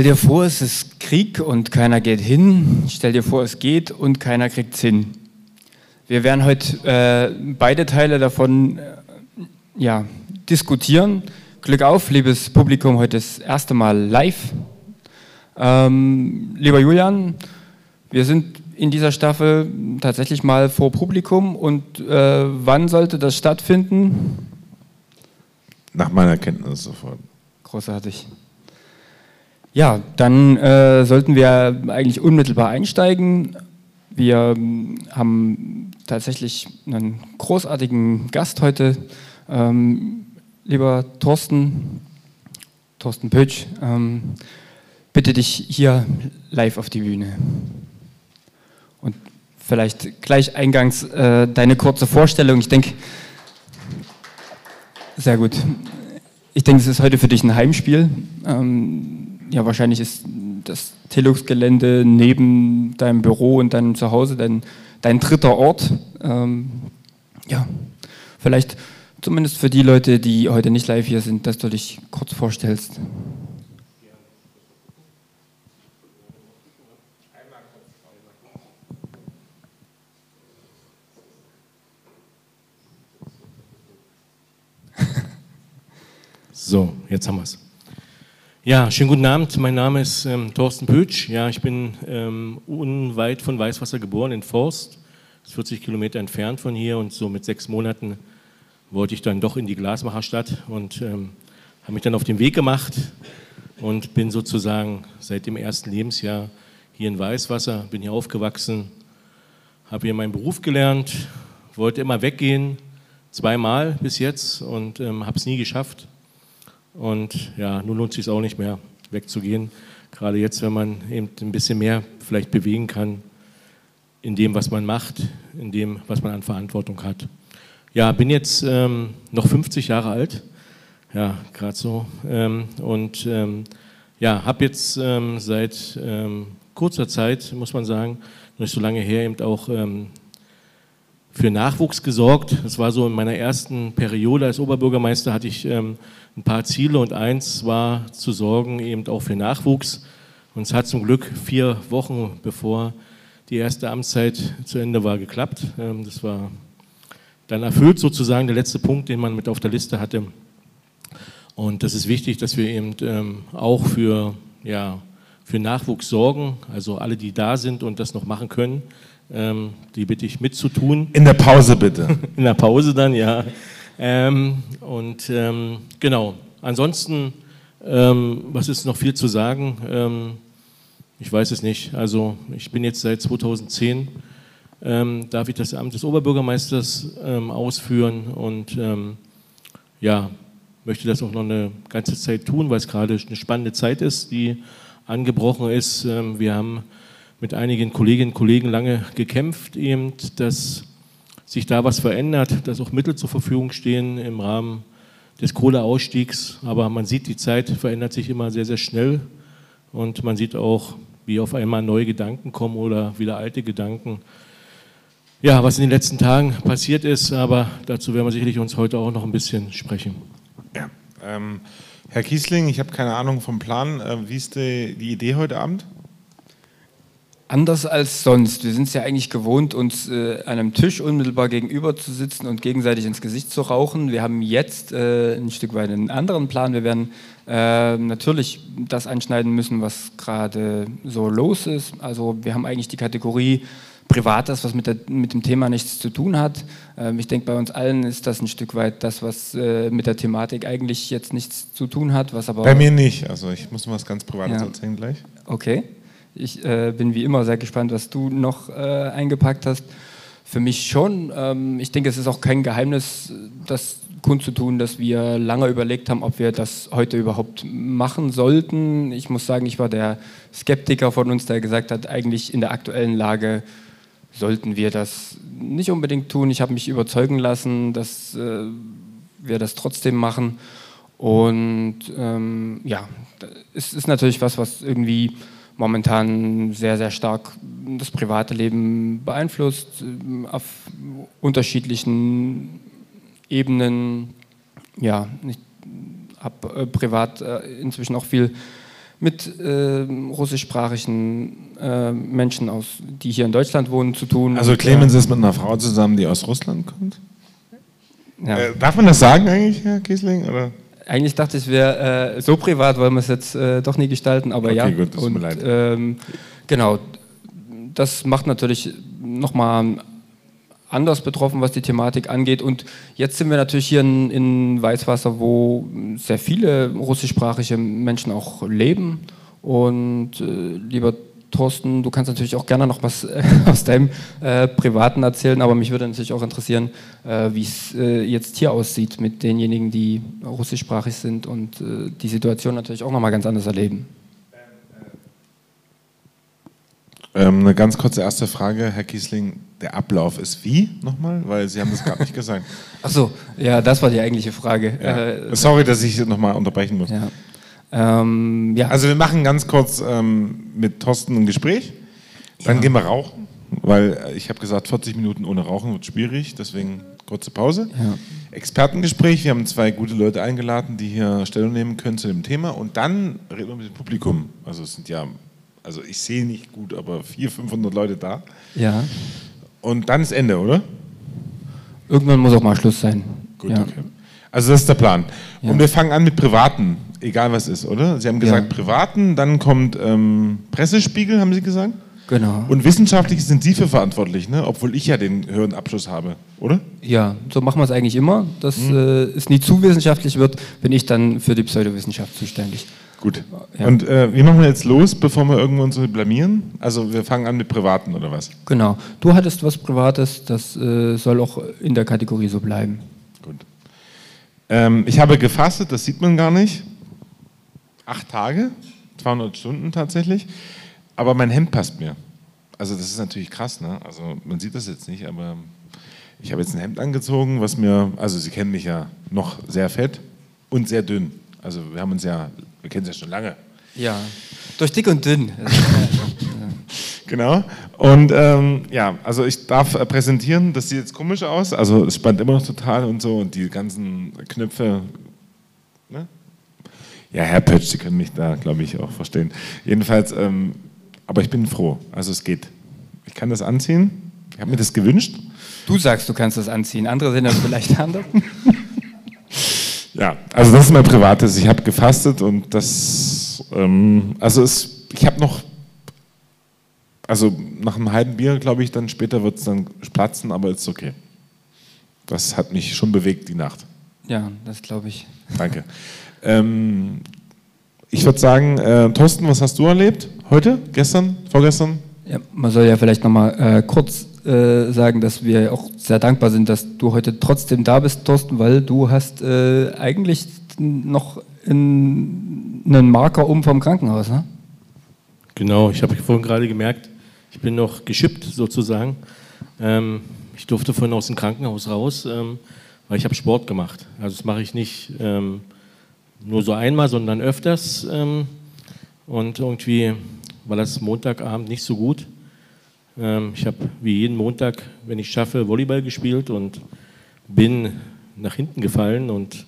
Stell dir vor, es ist Krieg und keiner geht hin. Stell dir vor, es geht und keiner kriegt es hin. Wir werden heute äh, beide Teile davon äh, ja, diskutieren. Glück auf, liebes Publikum, heute das erste Mal live. Ähm, lieber Julian, wir sind in dieser Staffel tatsächlich mal vor Publikum und äh, wann sollte das stattfinden? Nach meiner Kenntnis sofort. Großartig. Ja, dann äh, sollten wir eigentlich unmittelbar einsteigen. Wir ähm, haben tatsächlich einen großartigen Gast heute. Ähm, lieber Thorsten, Thorsten Pötsch, ähm, bitte dich hier live auf die Bühne. Und vielleicht gleich eingangs äh, deine kurze Vorstellung. Ich denke, sehr gut. Ich denke, es ist heute für dich ein Heimspiel. Ähm, ja, wahrscheinlich ist das Telux-Gelände neben deinem Büro und deinem Zuhause dein, dein dritter Ort. Ähm, ja, vielleicht zumindest für die Leute, die heute nicht live hier sind, dass du dich kurz vorstellst. So, jetzt haben wir es. Ja, schönen guten Abend. Mein Name ist ähm, Thorsten Pötsch. Ja, ich bin ähm, unweit von Weißwasser geboren, in Forst. Das ist 40 Kilometer entfernt von hier. Und so mit sechs Monaten wollte ich dann doch in die Glasmacherstadt und ähm, habe mich dann auf den Weg gemacht und bin sozusagen seit dem ersten Lebensjahr hier in Weißwasser, bin hier aufgewachsen, habe hier meinen Beruf gelernt, wollte immer weggehen, zweimal bis jetzt und ähm, habe es nie geschafft. Und ja, nun lohnt es sich auch nicht mehr wegzugehen. Gerade jetzt, wenn man eben ein bisschen mehr vielleicht bewegen kann in dem, was man macht, in dem, was man an Verantwortung hat. Ja, bin jetzt ähm, noch 50 Jahre alt. Ja, gerade so. Ähm, und ähm, ja, habe jetzt ähm, seit ähm, kurzer Zeit, muss man sagen, nicht so lange her, eben auch ähm, für Nachwuchs gesorgt. Das war so in meiner ersten Periode als Oberbürgermeister hatte ich ähm, ein paar Ziele und eins war zu sorgen eben auch für Nachwuchs. Und es hat zum Glück vier Wochen bevor die erste Amtszeit zu Ende war geklappt. Ähm, das war dann erfüllt sozusagen der letzte Punkt, den man mit auf der Liste hatte. Und das ist wichtig, dass wir eben ähm, auch für, ja, für Nachwuchs sorgen, also alle, die da sind und das noch machen können, ähm, die bitte ich mitzutun. In der Pause bitte. In der Pause dann, ja. Ähm, und ähm, genau, ansonsten, ähm, was ist noch viel zu sagen? Ähm, ich weiß es nicht. Also ich bin jetzt seit 2010, ähm, darf ich das Amt des Oberbürgermeisters ausführen und ja, möchte das auch noch eine ganze Zeit tun, weil es gerade eine spannende Zeit ist, die angebrochen ist. wir haben mit einigen Kolleginnen und Kollegen lange gekämpft, eben, dass sich da was verändert, dass auch Mittel zur Verfügung stehen im Rahmen des Kohleausstiegs. Aber man sieht, die Zeit verändert sich immer sehr, sehr schnell und man sieht auch, wie auf einmal neue Gedanken kommen oder wieder alte Gedanken. Ja, was in den letzten Tagen passiert ist, aber dazu werden wir sicherlich uns heute auch noch ein bisschen sprechen. Ja, ähm, Herr Kiesling, ich habe keine Ahnung vom Plan. Äh, wie ist die, die Idee heute Abend? Anders als sonst. Wir sind es ja eigentlich gewohnt, uns äh, an einem Tisch unmittelbar gegenüber zu sitzen und gegenseitig ins Gesicht zu rauchen. Wir haben jetzt äh, ein Stück weit einen anderen Plan. Wir werden äh, natürlich das anschneiden müssen, was gerade so los ist. Also wir haben eigentlich die Kategorie Privates, was mit, der, mit dem Thema nichts zu tun hat. Ähm, ich denke, bei uns allen ist das ein Stück weit das, was äh, mit der Thematik eigentlich jetzt nichts zu tun hat. Was aber bei mir nicht. Also ich muss was ganz Privates ja. erzählen gleich. Okay. Ich äh, bin wie immer sehr gespannt, was du noch äh, eingepackt hast. Für mich schon. Ähm, ich denke, es ist auch kein Geheimnis, das kundzutun, dass wir lange überlegt haben, ob wir das heute überhaupt machen sollten. Ich muss sagen, ich war der Skeptiker von uns, der gesagt hat, eigentlich in der aktuellen Lage sollten wir das nicht unbedingt tun. Ich habe mich überzeugen lassen, dass äh, wir das trotzdem machen. Und ähm, ja, es ist natürlich was, was irgendwie momentan sehr, sehr stark das private Leben beeinflusst, äh, auf unterschiedlichen Ebenen. Ja, ich habe äh, privat äh, inzwischen auch viel mit äh, russischsprachigen äh, Menschen aus, die hier in Deutschland wohnen, zu tun. Also Clemens ist mit einer Frau zusammen, die aus Russland kommt? Ja. Äh, darf man das sagen eigentlich, Herr Kiesling? Oder? Eigentlich dachte ich, es wäre äh, so privat, wollen wir es jetzt äh, doch nie gestalten, aber Okay, ja. gut, das tut mir Und, leid. Ähm, genau, das macht natürlich nochmal anders betroffen, was die Thematik angeht. Und jetzt sind wir natürlich hier in, in Weißwasser, wo sehr viele russischsprachige Menschen auch leben. Und äh, lieber Thorsten, du kannst natürlich auch gerne noch was aus deinem äh, Privaten erzählen, aber mich würde natürlich auch interessieren, äh, wie es äh, jetzt hier aussieht mit denjenigen, die russischsprachig sind und äh, die Situation natürlich auch nochmal ganz anders erleben. Ähm, eine ganz kurze erste Frage, Herr Kiesling. Der Ablauf ist wie nochmal? Weil Sie haben das gerade nicht gesagt. Ach so, ja, das war die eigentliche Frage. Ja. Äh, Sorry, dass ich nochmal unterbrechen muss. ja. Ähm, ja. Also wir machen ganz kurz ähm, mit Thorsten ein Gespräch. Dann gehen wir rauchen, weil äh, ich habe gesagt, 40 Minuten ohne Rauchen wird schwierig, deswegen kurze Pause. Ja. Expertengespräch, wir haben zwei gute Leute eingeladen, die hier Stellung nehmen können zu dem Thema und dann reden wir mit dem Publikum. Also es sind ja, also ich sehe nicht gut, aber 400, 500 Leute da. ja. Und dann ist Ende, oder? Irgendwann muss auch mal Schluss sein. Gut, ja. okay. Also das ist der Plan. Ja. Und wir fangen an mit Privaten, egal was ist, oder? Sie haben gesagt Ja. Privaten, dann kommt ähm, Pressespiegel, haben Sie gesagt? Genau. Und wissenschaftlich sind Sie für verantwortlich, ne? obwohl ich ja den höheren Abschluss habe, oder? Ja, so machen wir es eigentlich immer. Dass Mhm. äh, es nie zu wissenschaftlich wird, bin ich dann für die Pseudowissenschaft zuständig. Gut. Ja. Und äh, wie machen wir jetzt los, bevor wir irgendwo uns blamieren? Also wir fangen an mit Privaten oder was? Genau. Du hattest was Privates, das äh, soll auch in der Kategorie so bleiben. Gut. Ähm, ich habe gefastet, das sieht man gar nicht. Acht Tage, 200 Stunden tatsächlich. Aber mein Hemd passt mir. Also das ist natürlich krass, ne? Also man sieht das jetzt nicht, aber ich habe jetzt ein Hemd angezogen, was mir, also Sie kennen mich ja noch sehr fett und sehr dünn. Also wir haben uns ja, wir kennen uns ja schon lange. Ja. Durch dick und dünn. Genau. Und ähm, ja, also ich darf äh, präsentieren, das sieht jetzt komisch aus. Also es spannt immer noch total und so und die ganzen Knöpfe. Ja, Herr Pötsch, Sie können mich da, glaube ich, auch verstehen. Jedenfalls, ähm, aber ich bin froh. Also es geht. Ich kann das anziehen. Ich habe mir das gewünscht. Du sagst, du kannst das anziehen. Andere sind dann vielleicht anders. Ja, also das ist mein Privates. Ich habe gefastet und das, ähm, also es, ich habe noch, also nach einem halben Bier, glaube ich, dann später wird es dann platzen, aber ist okay. Das hat mich schon bewegt, die Nacht. Ja, das glaube ich. Danke. ähm, ich würde sagen, äh, Thorsten, was hast du erlebt? Heute? Gestern? Vorgestern? Ja, man soll ja vielleicht nochmal äh, kurz äh, sagen, dass wir auch sehr dankbar sind, dass du heute trotzdem da bist, Thorsten, weil du hast äh, eigentlich noch in, einen Marker um vom Krankenhaus, ne? Genau, ich habe vorhin gerade gemerkt, ich bin noch geschippt sozusagen. Ähm, ich durfte vorhin aus dem Krankenhaus raus, ähm, weil ich habe Sport gemacht. Also das mache ich nicht ähm, nur so einmal, sondern öfters. Ähm, und irgendwie war das Montagabend nicht so gut. Ähm, ich habe wie jeden Montag, wenn ich schaffe, Volleyball gespielt und bin nach hinten gefallen und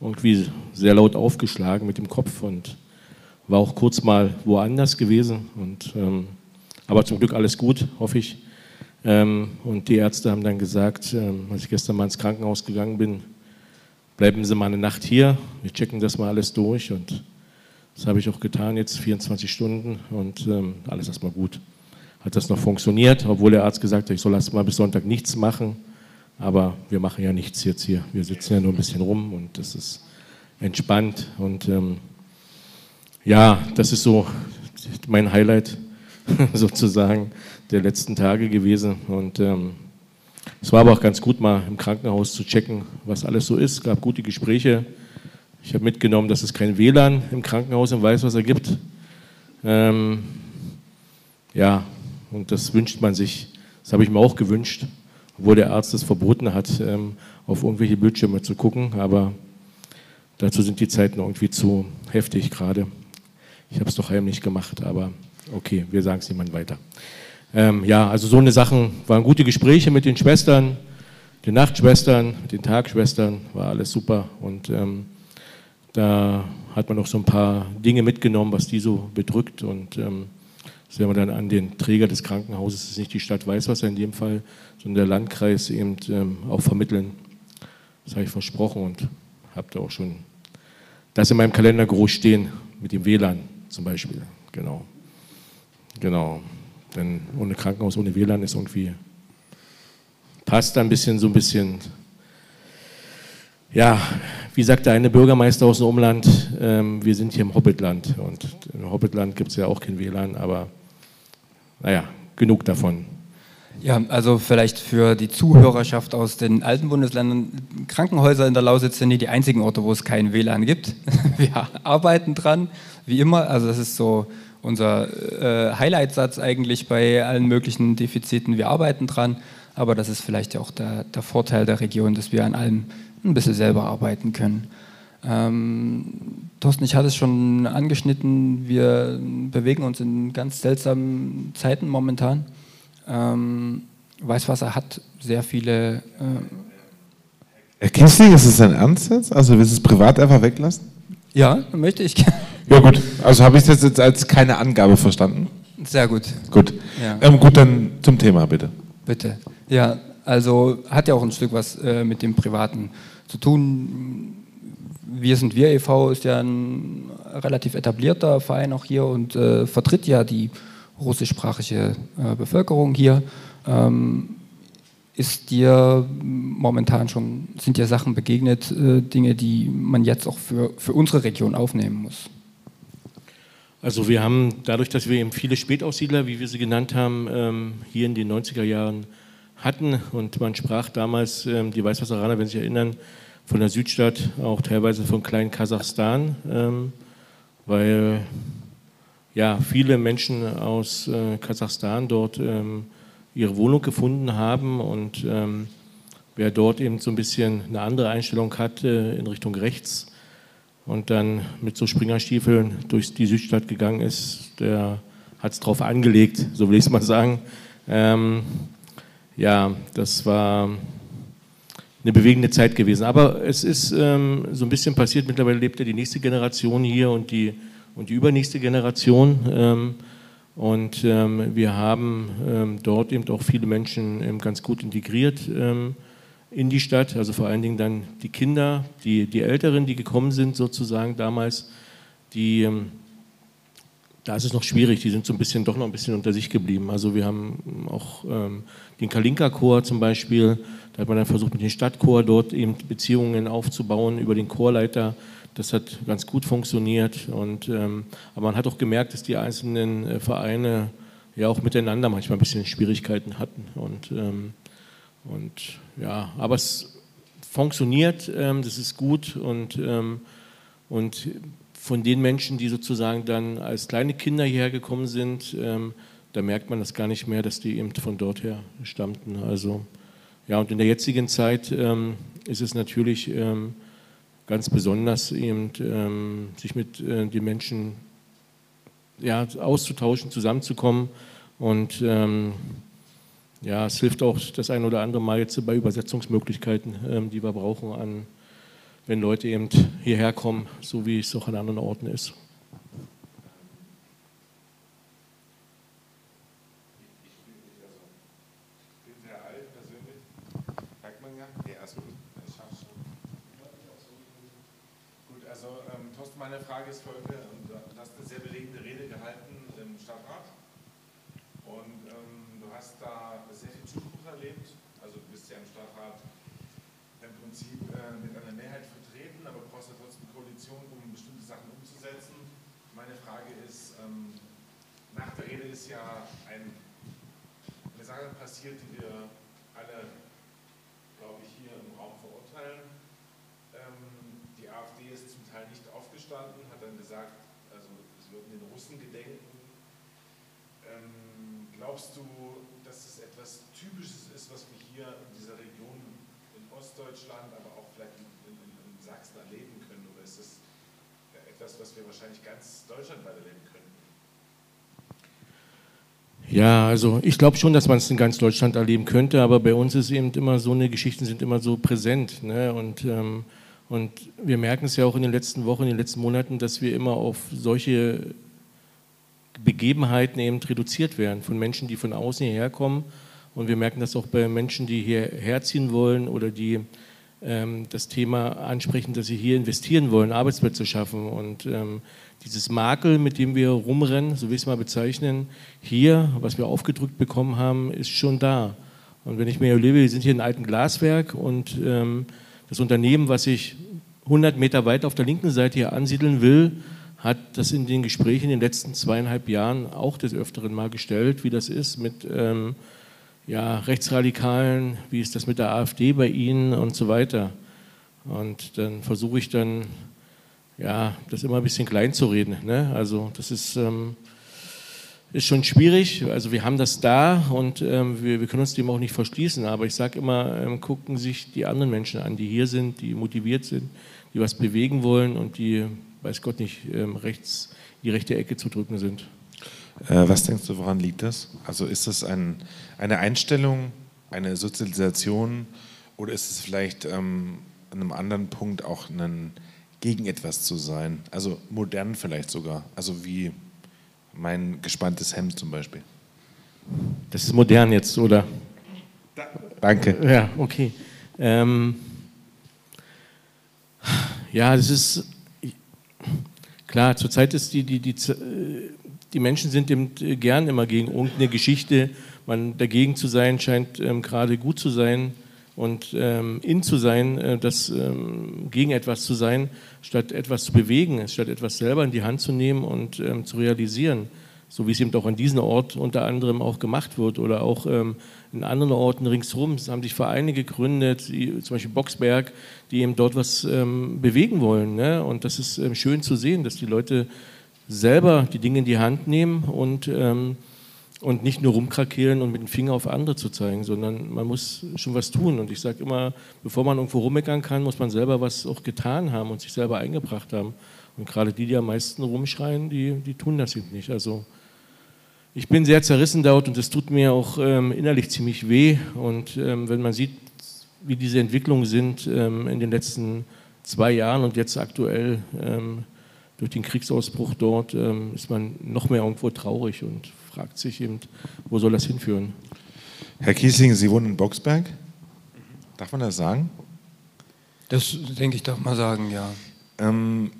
irgendwie sehr laut aufgeschlagen mit dem Kopf und war auch kurz mal woanders gewesen. Und, ähm, aber zum Glück alles gut, hoffe ich. Ähm, und die Ärzte haben dann gesagt, ähm, als ich gestern mal ins Krankenhaus gegangen bin, bleiben Sie mal eine Nacht hier, wir checken das mal alles durch. Und das habe ich auch getan, jetzt 24 Stunden und ähm, alles erstmal gut. Hat das noch funktioniert, obwohl der Arzt gesagt hat, ich soll erst mal bis Sonntag nichts machen. Aber wir machen ja nichts jetzt hier. Wir sitzen ja nur ein bisschen rum und das ist entspannt. Und ähm, ja, das ist so mein Highlight sozusagen der letzten Tage gewesen. Und ähm, es war aber auch ganz gut, mal im Krankenhaus zu checken, was alles so ist. Es gab gute Gespräche. Ich habe mitgenommen, dass es kein WLAN im Krankenhaus im Weißwasser gibt. Ähm, ja, und das wünscht man sich. Das habe ich mir auch gewünscht, obwohl der Arzt es verboten hat, ähm, auf irgendwelche Bildschirme zu gucken. Aber dazu sind die Zeiten irgendwie zu heftig gerade. Ich habe es doch heimlich gemacht, aber okay, wir sagen es niemand weiter. Ähm, ja, also so eine Sachen waren gute Gespräche mit den Schwestern, den Nachtschwestern, mit den Tagschwestern, war alles super und ähm, Da hat man auch so ein paar Dinge mitgenommen, was die so bedrückt. Und ähm, das werden wir dann an den Träger des Krankenhauses, das ist nicht die Stadt Weißwasser in dem Fall, sondern der Landkreis eben ähm, auch vermitteln. Das habe ich versprochen und habe da auch schon das in meinem Kalender groß stehen, mit dem WLAN zum Beispiel. Genau. Genau. Denn ohne Krankenhaus, ohne WLAN ist irgendwie, passt da ein bisschen, so ein bisschen, ja, wie sagt der eine Bürgermeister aus dem Umland, ähm, wir sind hier im Hobbitland. Und im Hobbitland gibt es ja auch kein WLAN, aber naja, genug davon. Ja, also vielleicht für die Zuhörerschaft aus den alten Bundesländern, Krankenhäuser in der Lausitz sind nicht die einzigen Orte, wo es kein WLAN gibt. Wir arbeiten dran, wie immer. Also das ist so unser äh, Highlight-Satz eigentlich bei allen möglichen Defiziten. Wir arbeiten dran, aber das ist vielleicht auch der, der Vorteil der Region, dass wir an allem ein bisschen selber arbeiten können. Ähm, Thorsten, ich hatte es schon angeschnitten, wir bewegen uns in ganz seltsamen Zeiten momentan. Ähm, Weißwasser hat sehr viele. Äh Herr Kissling, ist es dein Ernst jetzt? Also willst du es privat einfach weglassen? Ja, möchte ich. Ja gut, also habe ich das jetzt als keine Angabe verstanden? Sehr gut. Gut. Ja. Ähm, gut, dann zum Thema bitte. Bitte. Ja, also hat ja auch ein Stück was äh, mit dem Privaten zu tun. Wir sind wir e.V. ist ja ein relativ etablierter Verein auch hier und äh, vertritt ja die russischsprachige äh, Bevölkerung hier. Ähm, ist dir momentan schon, sind dir Sachen begegnet, äh, Dinge, die man jetzt auch für, für unsere Region aufnehmen muss? Also wir haben dadurch, dass wir eben viele Spätaussiedler, wie wir sie genannt haben, ähm, hier in den 90er Jahren hatten und man sprach damals, ähm, die Weißwasseraner, wenn Sie sich erinnern, von der Südstadt, auch teilweise von kleinen Kasachstan, ähm, weil ja, viele Menschen aus äh, Kasachstan dort ihre Wohnung gefunden haben und wer dort eben so ein bisschen eine andere Einstellung hat äh, in Richtung rechts und dann mit so Springerstiefeln durch die Südstadt gegangen ist, der hat es drauf angelegt, so will ich es mal sagen. Ähm, ja, das war eine bewegende Zeit gewesen. Aber es ist ähm, so ein bisschen passiert. Mittlerweile lebt ja die nächste Generation hier und die und die übernächste Generation. Ähm, und ähm, wir haben ähm, dort eben auch viele Menschen ganz gut integriert in die Stadt, also vor allen Dingen dann die Kinder, die, die Älteren, die gekommen sind sozusagen damals, die, da ist es noch schwierig, die sind so ein bisschen, doch noch ein bisschen unter sich geblieben. Also wir haben auch ähm, den Kalinka-Chor zum Beispiel, da hat man dann versucht mit dem Stadtchor dort eben Beziehungen aufzubauen über den Chorleiter, das hat ganz gut funktioniert. Und, ähm, aber man hat auch gemerkt, dass die einzelnen äh, Vereine ja auch miteinander manchmal ein bisschen Schwierigkeiten hatten. Und, ähm, und ja, aber es funktioniert, ähm, das ist gut. Und, ähm, und von den Menschen, die sozusagen dann als kleine Kinder hierher gekommen sind, ähm, da merkt man das gar nicht mehr, dass die eben von dort her stammten. Also ja, und in der jetzigen Zeit ähm, ist es natürlich ganz besonders eben ähm, sich mit äh, den Menschen ja, auszutauschen, zusammenzukommen. Und ähm, ja, es hilft auch das ein oder andere Mal jetzt bei Übersetzungsmöglichkeiten, ähm, die wir brauchen, an, wenn Leute eben hierher kommen, so wie es auch an anderen Orten ist. meine Frage ist folgende. Du hast eine sehr bewegende Rede gehalten im Stadtrat und ähm, du hast da sehr viel Zuspruch erlebt. Also du bist ja im Stadtrat im Prinzip äh, mit einer Mehrheit vertreten, aber du brauchst ja trotzdem Koalition, um bestimmte Sachen umzusetzen. Meine Frage ist, ähm, nach der Rede ja ein, eine Sache passiert, die wir alle, glaube ich, hier im Raum verurteilen. Ähm, die AfD ist zum Teil nicht aufgestanden, hat dann gesagt, also es würden den Russen gedenken. Ähm, glaubst du, dass es etwas Typisches ist, was wir hier in dieser Region in Ostdeutschland, aber auch vielleicht in, in, in Sachsen erleben können? Oder ist es etwas, was wir wahrscheinlich ganz deutschlandweit erleben können? Ja, also ich glaube schon, dass man es in ganz Deutschland erleben könnte, aber bei uns ist eben immer so, eine Geschichten sind immer so präsent. Ne? Und ähm, Und wir merken es ja auch in den letzten Wochen, in den letzten Monaten, dass wir immer auf solche Begebenheiten eben reduziert werden von Menschen, die von außen hierher kommen. Und wir merken das auch bei Menschen, die hierher ziehen wollen oder die das Thema ansprechen, dass sie hier investieren wollen, Arbeitsplätze schaffen. Und ähm, dieses Makel, mit dem wir rumrennen, so wie ich es mal bezeichnen, hier, was wir aufgedrückt bekommen haben, ist schon da. Und wenn ich mir erlebe, wir sind hier in einem alten Glaswerk und ähm, das Unternehmen, was sich 100 Meter weit auf der linken Seite hier ansiedeln will, hat das in den Gesprächen in den letzten zweieinhalb Jahren auch des Öfteren mal gestellt, wie das ist mit ähm, ja, Rechtsradikalen, wie ist das mit der AfD bei Ihnen und so weiter. Und dann versuche ich dann, ja, das immer ein bisschen klein zu reden. Ne? Also das ist, ähm, ist schon schwierig. Also wir haben das da und ähm, wir, wir, können uns dem auch nicht verschließen. Aber ich sage immer, ähm, gucken sich die anderen Menschen an, die hier sind, die motiviert sind, die was bewegen wollen und die weiß Gott nicht, ähm, rechts die rechte Ecke zu drücken sind. Äh, was denkst du, woran liegt das? Also ist das ein, eine Einstellung, eine Sozialisation oder ist es vielleicht ähm, an einem anderen Punkt auch ein, gegen etwas zu sein? Also modern vielleicht sogar, also wie mein gespanntes Hemd zum Beispiel. Das ist modern jetzt, oder? Danke. Ja, okay. Ähm, ja, das ist Klar, zurzeit ist die, die, die, die Menschen sind eben gern immer gegen irgendeine Geschichte. Man dagegen zu sein scheint ähm, gerade gut zu sein und ähm, in zu sein, äh, das ähm, gegen etwas zu sein, statt etwas zu bewegen, statt etwas selber in die Hand zu nehmen und ähm, zu realisieren so wie es eben auch an diesem Ort unter anderem auch gemacht wird oder auch ähm, in anderen Orten ringsherum. Es haben sich Vereine gegründet, die, zum Beispiel Boxberg, die eben dort was ähm, bewegen wollen. Ne? Und das ist schön zu sehen, dass die Leute selber die Dinge in die Hand nehmen und, ähm, und nicht nur rumkrakeelen und mit dem Finger auf andere zu zeigen, sondern man muss schon was tun. Und ich sage immer, bevor man irgendwo rummeckern kann, muss man selber was auch getan haben und sich selber eingebracht haben. Und gerade die, die am meisten rumschreien, die, die tun das eben nicht. Also ich bin sehr zerrissen dort und es tut mir auch ähm, innerlich ziemlich weh. Und ähm, wenn man sieht, wie diese Entwicklungen sind ähm, in den letzten zwei Jahren und jetzt aktuell ähm, durch den Kriegsausbruch dort, ähm, ist man noch mehr irgendwo traurig und fragt sich eben, wo soll das hinführen. Herr Kiesling, Sie wohnen in Boxberg. Darf man das sagen? Das denke ich, darf man sagen, ja. Ähm,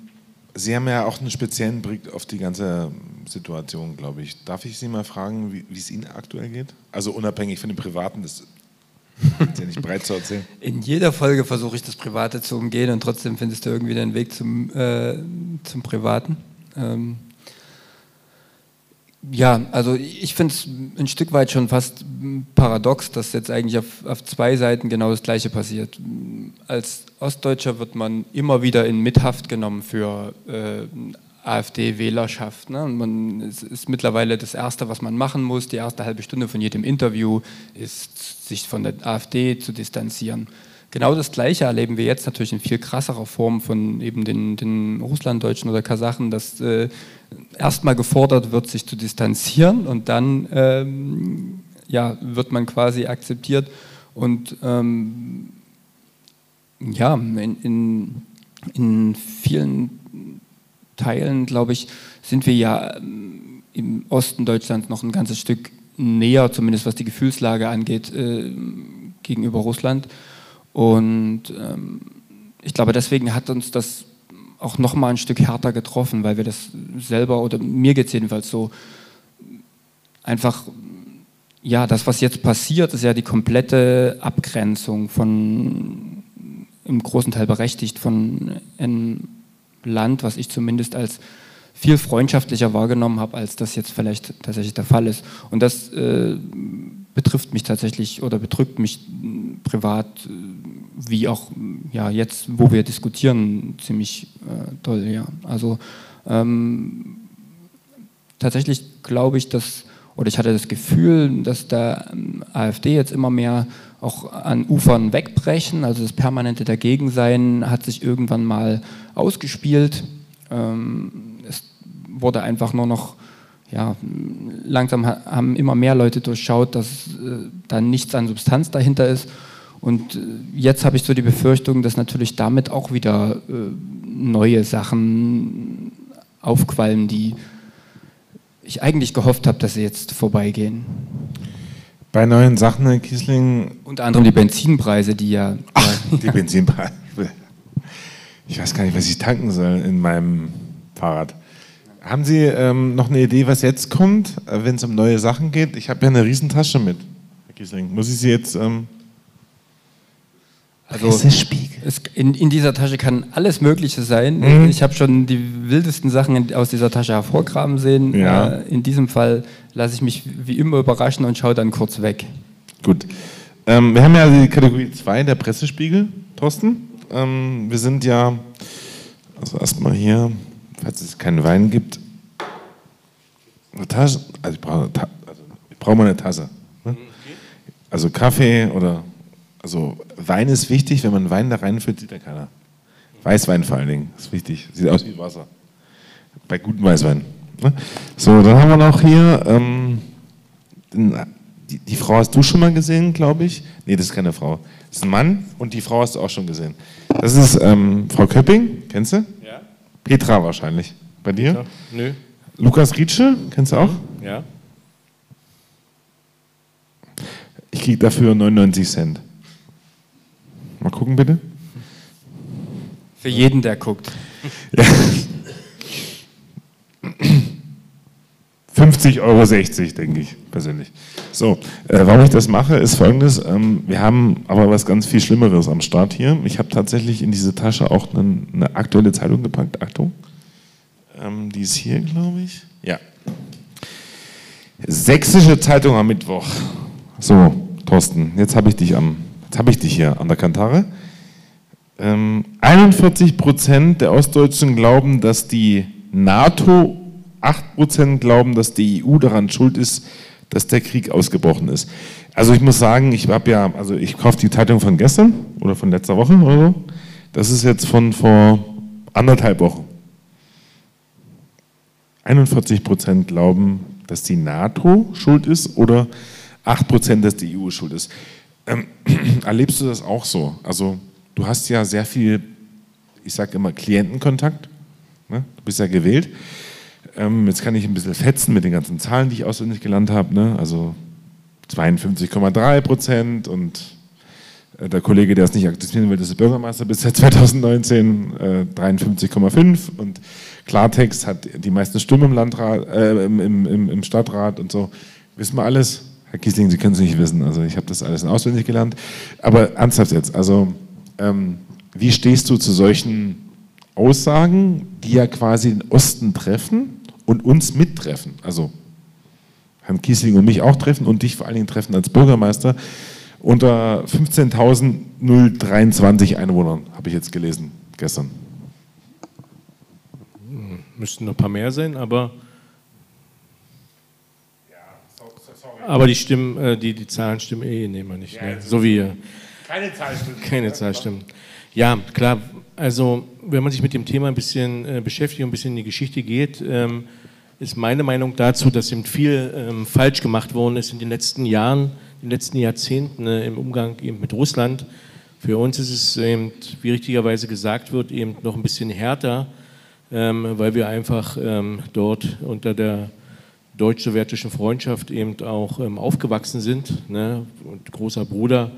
Sie haben ja auch einen speziellen Blick auf die ganze Situation, glaube ich. Darf ich Sie mal fragen, wie, es Ihnen aktuell geht? Also unabhängig von dem Privaten, das ist ja nicht breit zu erzählen. In jeder Folge versuche ich das Private zu umgehen und trotzdem findest du irgendwie den Weg zum, äh, zum Privaten. Ähm ja, also ich finde es ein Stück weit schon fast paradox, dass jetzt eigentlich auf, auf zwei Seiten genau das Gleiche passiert. Als Ostdeutscher wird man immer wieder in Mithaft genommen für äh, AfD-Wählerschaft. Ne? Man, es ist mittlerweile das Erste, was man machen muss. Die erste halbe Stunde von jedem Interview ist, sich von der AfD zu distanzieren. Genau das Gleiche erleben wir jetzt natürlich in viel krasserer Form von eben den, den Russlanddeutschen oder Kasachen, dass äh, erstmal gefordert wird, sich zu distanzieren und dann ähm, ja, wird man quasi akzeptiert. Und ähm, ja, in, in, in vielen Teilen, glaube ich, sind wir ja ähm, im Osten Deutschlands noch ein ganzes Stück näher, zumindest was die Gefühlslage angeht, äh, gegenüber Russland. Und ähm, ich glaube, deswegen hat uns das auch noch mal ein Stück härter getroffen, weil wir das selber, oder mir geht es jedenfalls so, einfach, ja, das, was jetzt passiert, ist ja die komplette Abgrenzung von, im großen Teil berechtigt, von einem Land, was ich zumindest als viel freundschaftlicher wahrgenommen habe, als das jetzt vielleicht tatsächlich der Fall ist. Und das äh, betrifft mich tatsächlich oder bedrückt mich privat, äh, wie auch ja, jetzt, wo wir diskutieren, ziemlich äh, toll. Ja. Also ähm, tatsächlich glaube ich, dass, oder ich hatte das Gefühl, dass der ähm, AfD jetzt immer mehr auch an Ufern wegbrechen. Also das permanente Dagegensein hat sich irgendwann mal ausgespielt. Ähm, es wurde einfach nur noch ja, langsam haben immer mehr Leute durchschaut, dass äh, da nichts an Substanz dahinter ist. Und äh, jetzt habe ich so die Befürchtung, dass natürlich damit auch wieder äh, neue Sachen aufqualmen, die ich eigentlich gehofft habe, dass sie jetzt vorbeigehen. Bei neuen Sachen, Herr Kiesling. Unter anderem die Benzinpreise, die ja. Ach, die Benzinpreise. Ich weiß gar nicht, was ich tanken soll in meinem Fahrrad. Haben Sie ähm, noch eine Idee, was jetzt kommt, äh, wenn es um neue Sachen geht? Ich habe ja eine Riesentasche mit, Herr Kiesling. Muss ich sie jetzt. Ähm also es, in, in, dieser Tasche kann alles Mögliche sein. Mhm. Ich habe schon die wildesten Sachen aus dieser Tasche hervorgraben sehen. Ja. Äh, in diesem Fall lasse ich mich wie immer überraschen und schaue dann kurz weg. Gut. Ähm, wir haben ja die Kategorie 2, der Pressespiegel, Thorsten. Ähm, wir sind ja, also erstmal hier, falls es keinen Wein gibt, eine Tasse, also ich brauche, also ich brauche mal eine Tasse. Ne? Also Kaffee oder also Wein ist wichtig, wenn man Wein da reinfüllt, sieht ja keiner. Weißwein vor allen Dingen, ist wichtig. Sieht aus wie Wasser. Bei gutem Weißwein. Ne? So, dann haben wir noch hier, ähm, die, die, Frau hast du schon mal gesehen, glaube ich. Nee, das ist keine Frau. Das ist ein Mann und die Frau hast du auch schon gesehen. Das ist ähm, Frau Köpping, kennst du? Ja. Petra wahrscheinlich. Bei dir? Petra? Nö. Lukas Rietsche, kennst du auch? Ja. Ich kriege dafür 99 Cent. Mal gucken, bitte. Für jeden, der guckt. Ja. 50,60 Euro, denke ich persönlich. So, äh, warum ich das mache, ist folgendes. Ähm, wir haben aber was ganz viel Schlimmeres am Start hier. Ich habe tatsächlich in diese Tasche auch eine, eine aktuelle Zeitung gepackt. Achtung. Ähm, die ist hier, glaube ich. Ja. Sächsische Zeitung am Mittwoch. So, Thorsten, jetzt habe ich dich am Jetzt habe ich dich hier an der Kantare. Ähm, 41 Prozent der Ostdeutschen glauben, dass die NATO, 8 Prozent glauben, dass die EU daran schuld ist, dass der Krieg ausgebrochen ist. Also ich muss sagen, ich habe ja, also ich kaufe die Zeitung von gestern oder von letzter Woche oder so. Das ist jetzt von vor anderthalb Wochen. 41 Prozent glauben, dass die NATO schuld ist oder 8 Prozent, dass die EU schuld ist. Ähm, erlebst du das auch so? Also du hast ja sehr viel, ich sage immer, Klientenkontakt. Ne? Du bist ja gewählt. Ähm, jetzt kann ich ein bisschen fetzen mit den ganzen Zahlen, die ich auswendig gelernt habe. Ne? Also 52,3 Prozent und äh, der Kollege, der es nicht akzeptieren will, ist Bürgermeister bis seit 2019, äh, 53,5% und Klartext hat die meisten Stimmen im, Landrat, äh, im, im, im Stadtrat und so. Wissen wir alles. Herr Kiesling, Sie können es nicht wissen, also ich habe das alles auswendig gelernt. Aber ernsthaft jetzt, also ähm, wie stehst du zu solchen Aussagen, die ja quasi den Osten treffen und uns mittreffen? Also Herrn Kiesling und mich auch treffen und dich vor allen Dingen treffen als Bürgermeister unter 15.023 Einwohnern, habe ich jetzt gelesen gestern. Müssten noch ein paar mehr sein, aber Aber die Stimmen, äh, die, die Zahlen stimmen eh, nehmen wir nicht. Ja, ne? So wie. Keine Zahl stimmt. Keine Zahl stimmt. Ja, klar. Also, wenn man sich mit dem Thema ein bisschen äh, beschäftigt und ein bisschen in die Geschichte geht, ähm, ist meine Meinung dazu, dass eben viel ähm, falsch gemacht worden ist in den letzten Jahren, in den letzten Jahrzehnten äh, im Umgang eben mit Russland. Für uns ist es eben, wie richtigerweise gesagt wird, eben noch ein bisschen härter, ähm, weil wir einfach dort unter der deutsch-sowjetischen Freundschaft eben auch ähm, aufgewachsen sind. Ne? Und großer Bruder,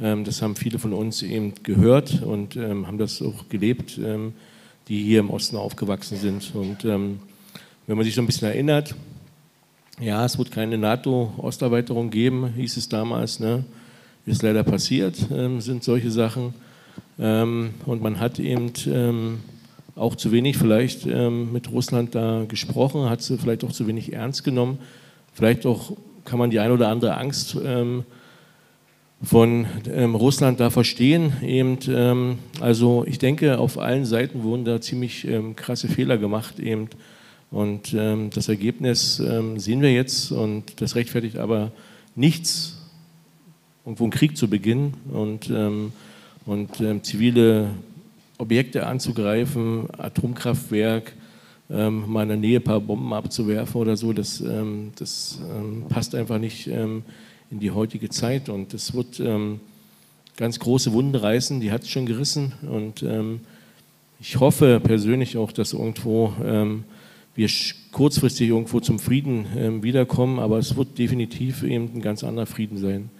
ähm, das haben viele von uns eben gehört und ähm, haben das auch gelebt, ähm, die hier im Osten aufgewachsen sind. Und ähm, wenn man sich so ein bisschen erinnert, ja, es wird keine NATO-Osterweiterung geben, hieß es damals. Ne? Ist leider passiert, ähm, sind solche Sachen. und man hat eben auch zu wenig vielleicht ähm, mit Russland da gesprochen, hat sie vielleicht auch zu wenig ernst genommen. Vielleicht auch kann man die ein oder andere Angst ähm, von ähm, Russland da verstehen. Eben, ähm, also ich denke, auf allen Seiten wurden da ziemlich ähm, krasse Fehler gemacht. Eben. Und ähm, das Ergebnis sehen wir jetzt und das rechtfertigt aber nichts, irgendwo einen Krieg zu beginnen und, und zivile Objekte anzugreifen, Atomkraftwerk, ähm, mal in der Nähe ein paar Bomben abzuwerfen oder so, das, ähm, das ähm, passt einfach nicht ähm, in die heutige Zeit und es wird ähm, ganz große Wunde reißen, die hat es schon gerissen. Und ähm, ich hoffe persönlich auch, dass irgendwo ähm, wir kurzfristig irgendwo zum Frieden wiederkommen, aber es wird definitiv eben ein ganz anderer Frieden sein.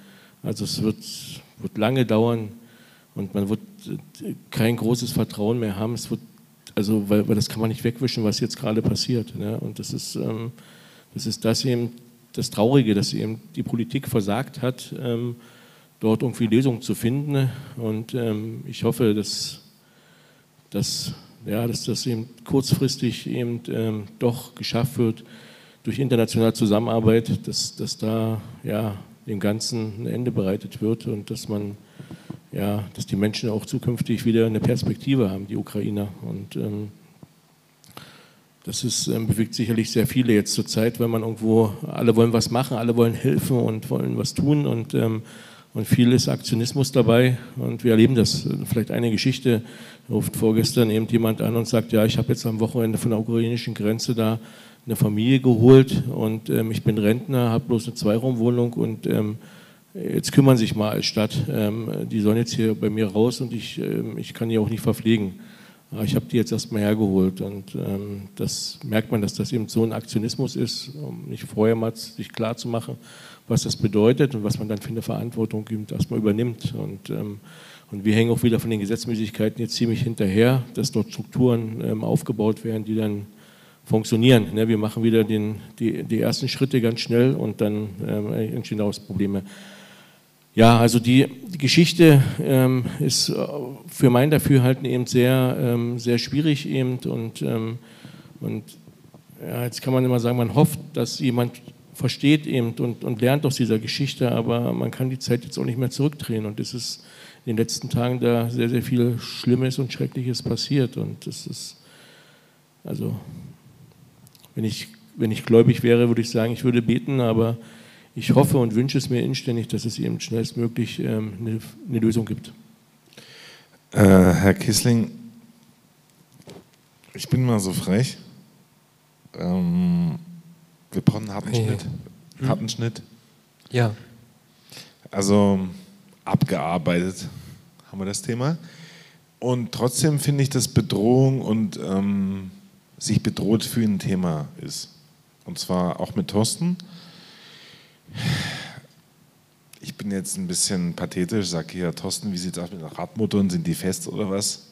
Also es wird, wird lange dauern und man wird kein großes Vertrauen mehr haben. Es wird, also, weil, weil das kann man nicht wegwischen, was jetzt gerade passiert. Ne? Und das ist, ähm, das ist das eben das Traurige, dass eben die Politik versagt hat, ähm, dort irgendwie Lösungen zu finden. Und ähm, ich hoffe, dass, dass, ja, dass das eben kurzfristig eben ähm, doch geschafft wird durch internationale Zusammenarbeit, dass, dass da ja, dem Ganzen ein Ende bereitet wird und dass man ja, dass die Menschen auch zukünftig wieder eine Perspektive haben, die Ukrainer. Und ähm, das ist, ähm, bewegt sicherlich sehr viele jetzt zur Zeit, weil man irgendwo, alle wollen was machen, alle wollen helfen und wollen was tun. Und, ähm, und viel ist Aktionismus dabei. Und wir erleben das. Vielleicht eine Geschichte, ruft vorgestern eben jemand an und sagt, ja, ich habe jetzt am Wochenende von der ukrainischen Grenze da eine Familie geholt. Und ähm, ich bin Rentner, habe bloß eine Zweiraumwohnung. Und ähm, jetzt kümmern sich mal als Stadt, ähm, die sollen jetzt hier bei mir raus und ich, ähm, ich kann die auch nicht verpflegen. Aber ich habe die jetzt erstmal hergeholt und ähm, das merkt man, dass das eben so ein Aktionismus ist, um nicht vorher mal sich klar zu machen, was das bedeutet und was man dann für eine Verantwortung eben erstmal übernimmt. Und, und wir hängen auch wieder von den Gesetzmäßigkeiten jetzt ziemlich hinterher, dass dort Strukturen aufgebaut werden, die dann funktionieren. Ne? Wir machen wieder den, die, die ersten Schritte ganz schnell und dann entstehen daraus Probleme. Ja, also die, die Geschichte ähm, ist äh, für mein Dafürhalten eben sehr, ähm, sehr schwierig eben und, ähm, und ja, jetzt kann man immer sagen, man hofft, dass jemand versteht eben und, und lernt aus dieser Geschichte, aber man kann die Zeit jetzt auch nicht mehr zurückdrehen und es ist in den letzten Tagen da sehr, sehr viel Schlimmes und Schreckliches passiert und das ist, also wenn ich, wenn ich gläubig wäre, würde ich sagen, ich würde beten, aber ich hoffe und wünsche es mir inständig, dass es eben schnellstmöglich ähm, eine, eine, Lösung gibt. Äh, Herr Kissling, ich bin mal so frech. Ähm, wir brauchen einen harten hey. Schnitt. Hm? Harten Schnitt. Ja. Also abgearbeitet haben wir das Thema. Und trotzdem finde ich, dass Bedrohung und ähm, sich bedroht für ein Thema ist. Und zwar auch mit Thorsten ich bin jetzt ein bisschen pathetisch, sage hier, Thorsten, wie sieht es aus mit den Radmotoren? Sind die fest oder was?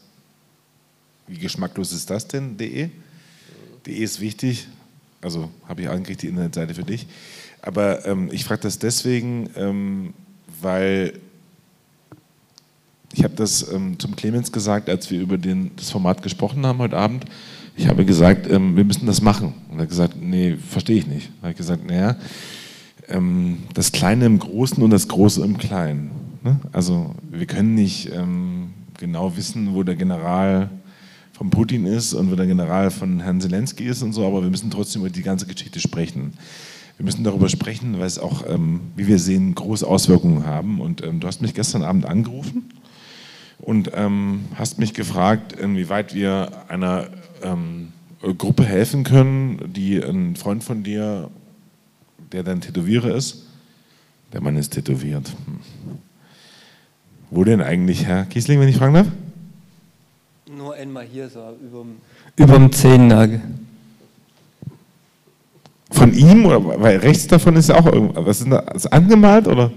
Wie geschmacklos ist das denn, DE? DE ist wichtig, also habe ich angekriegt die Internetseite für dich. Aber ähm, ich frage das deswegen, ähm, weil ich habe das ähm, zum Clemens gesagt, als wir über den, das Format gesprochen haben heute Abend. Ich habe gesagt, ähm, wir müssen das machen. Und er hat gesagt, nee, verstehe ich nicht. Er hat gesagt, naja, ähm, das Kleine im Großen und das Große im Kleinen. Ne? Also wir können nicht ähm, genau wissen, wo der General von Putin ist und wo der General von Herrn Zelensky ist und so, aber wir müssen trotzdem über die ganze Geschichte sprechen. Wir müssen darüber sprechen, weil es auch, ähm, wie wir sehen, große Auswirkungen haben. Und ähm, du hast mich gestern Abend angerufen und ähm, hast mich gefragt, inwieweit wir einer ähm, Gruppe helfen können, die ein Freund von dir der dann Tätowierer ist. Der Mann ist tätowiert. Hm. Wo denn eigentlich, Herr Kiesling, wenn ich fragen darf? Nur einmal hier, so überm, überm Zehennagel. Von ihm? Oder, weil rechts davon ist ja auch irgendwas. Was ist das angemalt oder?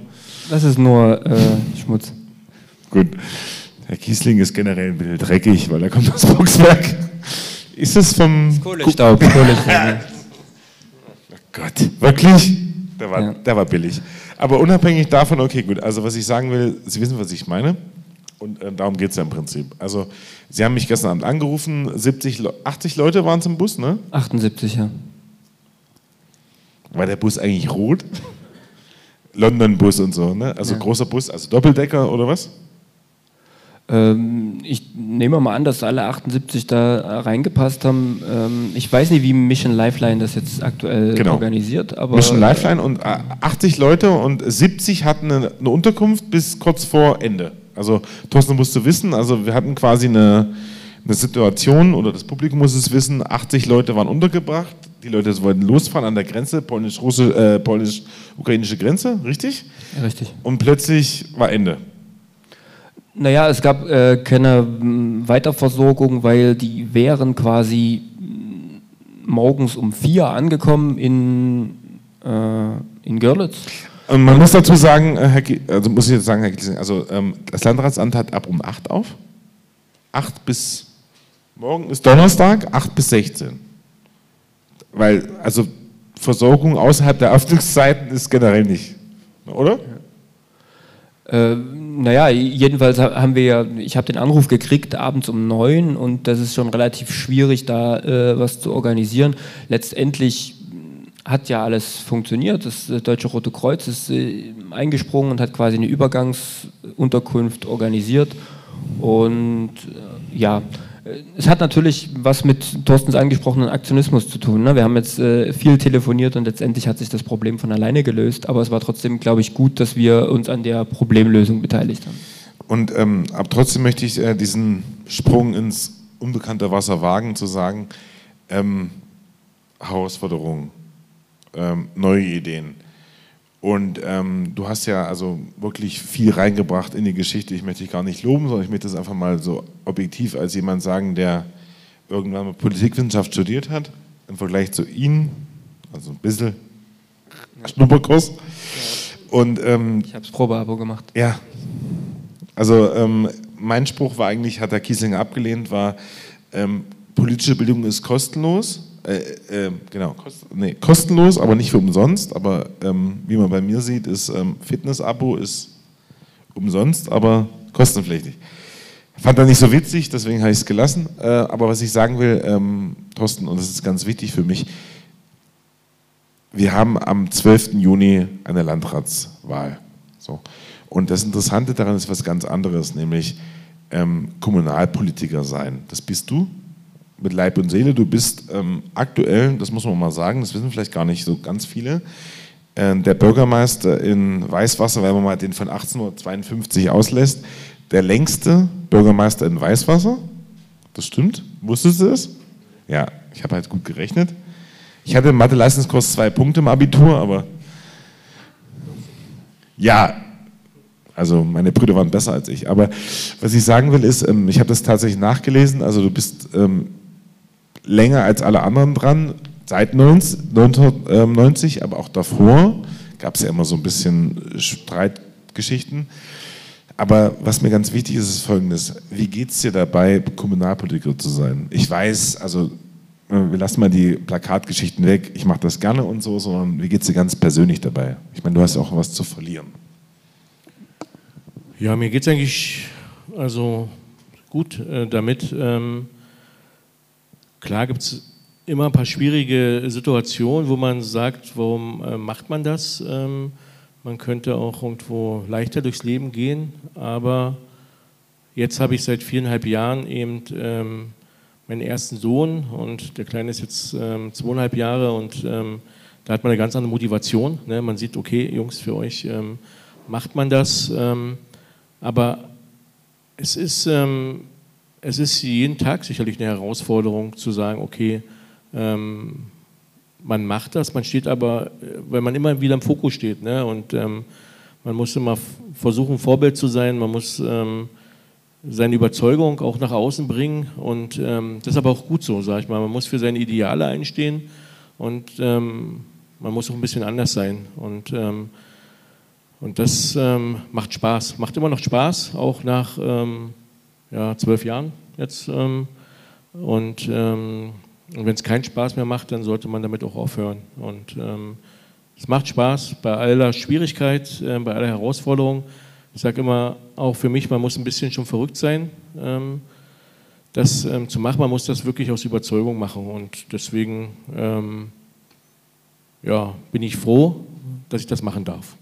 Das ist nur äh, Schmutz. Gut. Herr Kiesling ist generell ein bisschen dreckig, weil er kommt aus Boxberg. Ist das vom. Das Kohlestaub. Kohlestaub. Gott, wirklich? Der war, ja. der war billig. Aber unabhängig davon, okay, gut. Also, was ich sagen will, Sie wissen, was ich meine. Und äh, darum geht es ja im Prinzip. Also, Sie haben mich gestern Abend angerufen. 70, 80 Leute waren es im Bus, ne? 78, ja. War der Bus eigentlich rot? London-Bus und so, ne? Also, ja. großer Bus, also Doppeldecker oder was? Ähm, ich nehme mal an, dass alle 78 da reingepasst haben. Ähm, ich weiß nicht, wie Mission Lifeline das jetzt aktuell genau. organisiert. Aber Mission Lifeline und 80 äh, Leute und 70 hatten eine, eine Unterkunft bis kurz vor Ende. Also Thorsten musste wissen, also wir hatten quasi eine, eine Situation oder das Publikum muss es wissen, 80 Leute waren untergebracht, die Leute wollten losfahren an der Grenze, polnisch-ukrainische äh, polnisch Grenze, richtig? Ja, richtig. Und plötzlich war Ende. Naja, es gab äh, keine Weiterversorgung, weil die wären quasi morgens um vier angekommen in, äh, in Görlitz. Und man muss dazu sagen, äh, Herr Gie- also muss ich jetzt sagen, Herr Giesing, also ähm, das Landratsamt hat ab um 8 auf. 8 bis, morgen ist Donnerstag, 8 bis 16. Weil, also Versorgung außerhalb der Öffnungszeiten ist generell nicht, oder? Äh, naja, jedenfalls ha- haben wir ja, ich habe den Anruf gekriegt abends um neun und das ist schon relativ schwierig, da äh, was zu organisieren. Letztendlich hat ja alles funktioniert. Das äh, Deutsche Rote Kreuz ist äh, eingesprungen und hat quasi eine Übergangsunterkunft organisiert. Und äh, ja, es hat natürlich was mit Thorstens angesprochenen Aktionismus zu tun. Ne? Wir haben jetzt äh, viel telefoniert und letztendlich hat sich das Problem von alleine gelöst. Aber es war trotzdem, glaube ich, gut, dass wir uns an der Problemlösung beteiligt haben. Und ähm, aber trotzdem möchte ich äh, diesen Sprung ins unbekannte Wasser wagen, zu sagen, ähm, Herausforderungen, ähm, neue Ideen. Und ähm, du hast ja also wirklich viel reingebracht in die Geschichte. Ich möchte dich gar nicht loben, sondern ich möchte das einfach mal so objektiv als jemand sagen, der irgendwann mal Politikwissenschaft studiert hat, im Vergleich zu Ihnen, also ein bisschen Schnupperkurs. Und ähm, Ich habe das Probeabo gemacht. ja. Also ähm, mein Spruch war eigentlich, hat der Kiesinger abgelehnt, war, ähm, politische Bildung ist kostenlos. Äh, äh, genau, kost, nee, kostenlos, aber nicht für umsonst. Aber ähm, wie man bei mir sieht, ist ähm, Fitness-Abo ist umsonst, aber kostenpflichtig. Fand er nicht so witzig, deswegen habe ich es gelassen. Äh, aber was ich sagen will, ähm, Thorsten, und das ist ganz wichtig für mich, wir haben am 12. Juni eine Landratswahl. So. Und das Interessante daran ist was ganz anderes, nämlich ähm, Kommunalpolitiker sein. Das bist du mit Leib und Seele. Du bist ähm, aktuell, das muss man mal sagen, das wissen vielleicht gar nicht so ganz viele, äh, der Bürgermeister in Weißwasser, wenn man mal den von 1852 auslässt, der längste Bürgermeister in Weißwasser. Das stimmt? Wusstest du das? Ja, ich habe halt gut gerechnet. Ich hatte im Mathe-Leistungskurs zwei Punkte im Abitur, aber ja, also meine Brüder waren besser als ich. Aber was ich sagen will ist, ähm, ich habe das tatsächlich nachgelesen. Also du bist ähm, länger als alle anderen dran, seit 1990, aber auch davor gab es ja immer so ein bisschen Streitgeschichten. Aber was mir ganz wichtig ist, ist Folgendes. Wie geht es dir dabei, Kommunalpolitiker zu sein? Ich weiß, also äh, wir lassen mal die Plakatgeschichten weg, ich mache das gerne und so, sondern wie geht es dir ganz persönlich dabei? Ich meine, du hast ja auch was zu verlieren. Ja, mir geht es eigentlich also gut äh, damit. Ähm, klar gibt es immer ein paar schwierige Situationen, wo man sagt, warum äh, macht man das? Ähm, man könnte auch irgendwo leichter durchs Leben gehen, aber jetzt habe ich seit viereinhalb Jahren eben ähm, meinen ersten Sohn und der Kleine ist jetzt ähm, zweieinhalb Jahre und ähm, da hat man eine ganz andere Motivation. Ne? Man sieht, okay, Jungs, für euch ähm, macht man das. Ähm, aber es ist, es ist jeden Tag sicherlich eine Herausforderung zu sagen, okay, ähm, man macht das, man steht aber, äh, weil man immer wieder im Fokus steht. Ne? Und ähm, man muss immer versuchen, Vorbild zu sein, man muss ähm, seine Überzeugung auch nach außen bringen. Und ähm, das ist aber auch gut so, sage ich mal. Man muss für seine Ideale einstehen und ähm, man muss auch ein bisschen anders sein. Und ähm, und das macht Spaß, macht immer noch Spaß, auch nach ja, zwölf Jahren jetzt. Ähm, und ähm, wenn es keinen Spaß mehr macht, dann sollte man damit auch aufhören. Und ähm, es macht Spaß bei aller Schwierigkeit, äh, bei aller Herausforderung. Ich sage immer, auch für mich, man muss ein bisschen schon verrückt sein, ähm, das ähm, zu machen. Man muss das wirklich aus Überzeugung machen. Und deswegen ja, bin ich froh, dass ich das machen darf.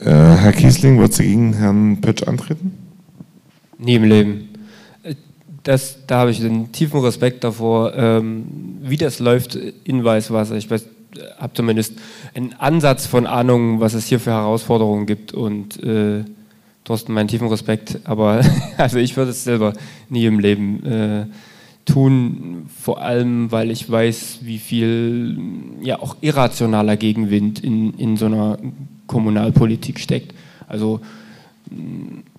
Äh, Herr Kiesling, würdest du gegen Herrn Pötsch antreten? Nie im Leben. Äh, Das, da habe ich einen tiefen Respekt davor, ähm, wie das läuft in Weißwasser. Ich habe zumindest einen Ansatz von Ahnung, was es hier für Herausforderungen gibt. Und äh, Thorsten, meinen tiefen Respekt. Aber also ich würde es selber nie im Leben äh, tun, vor allem weil ich weiß, wie viel ja auch irrationaler Gegenwind in, in so einer Kommunalpolitik steckt. Also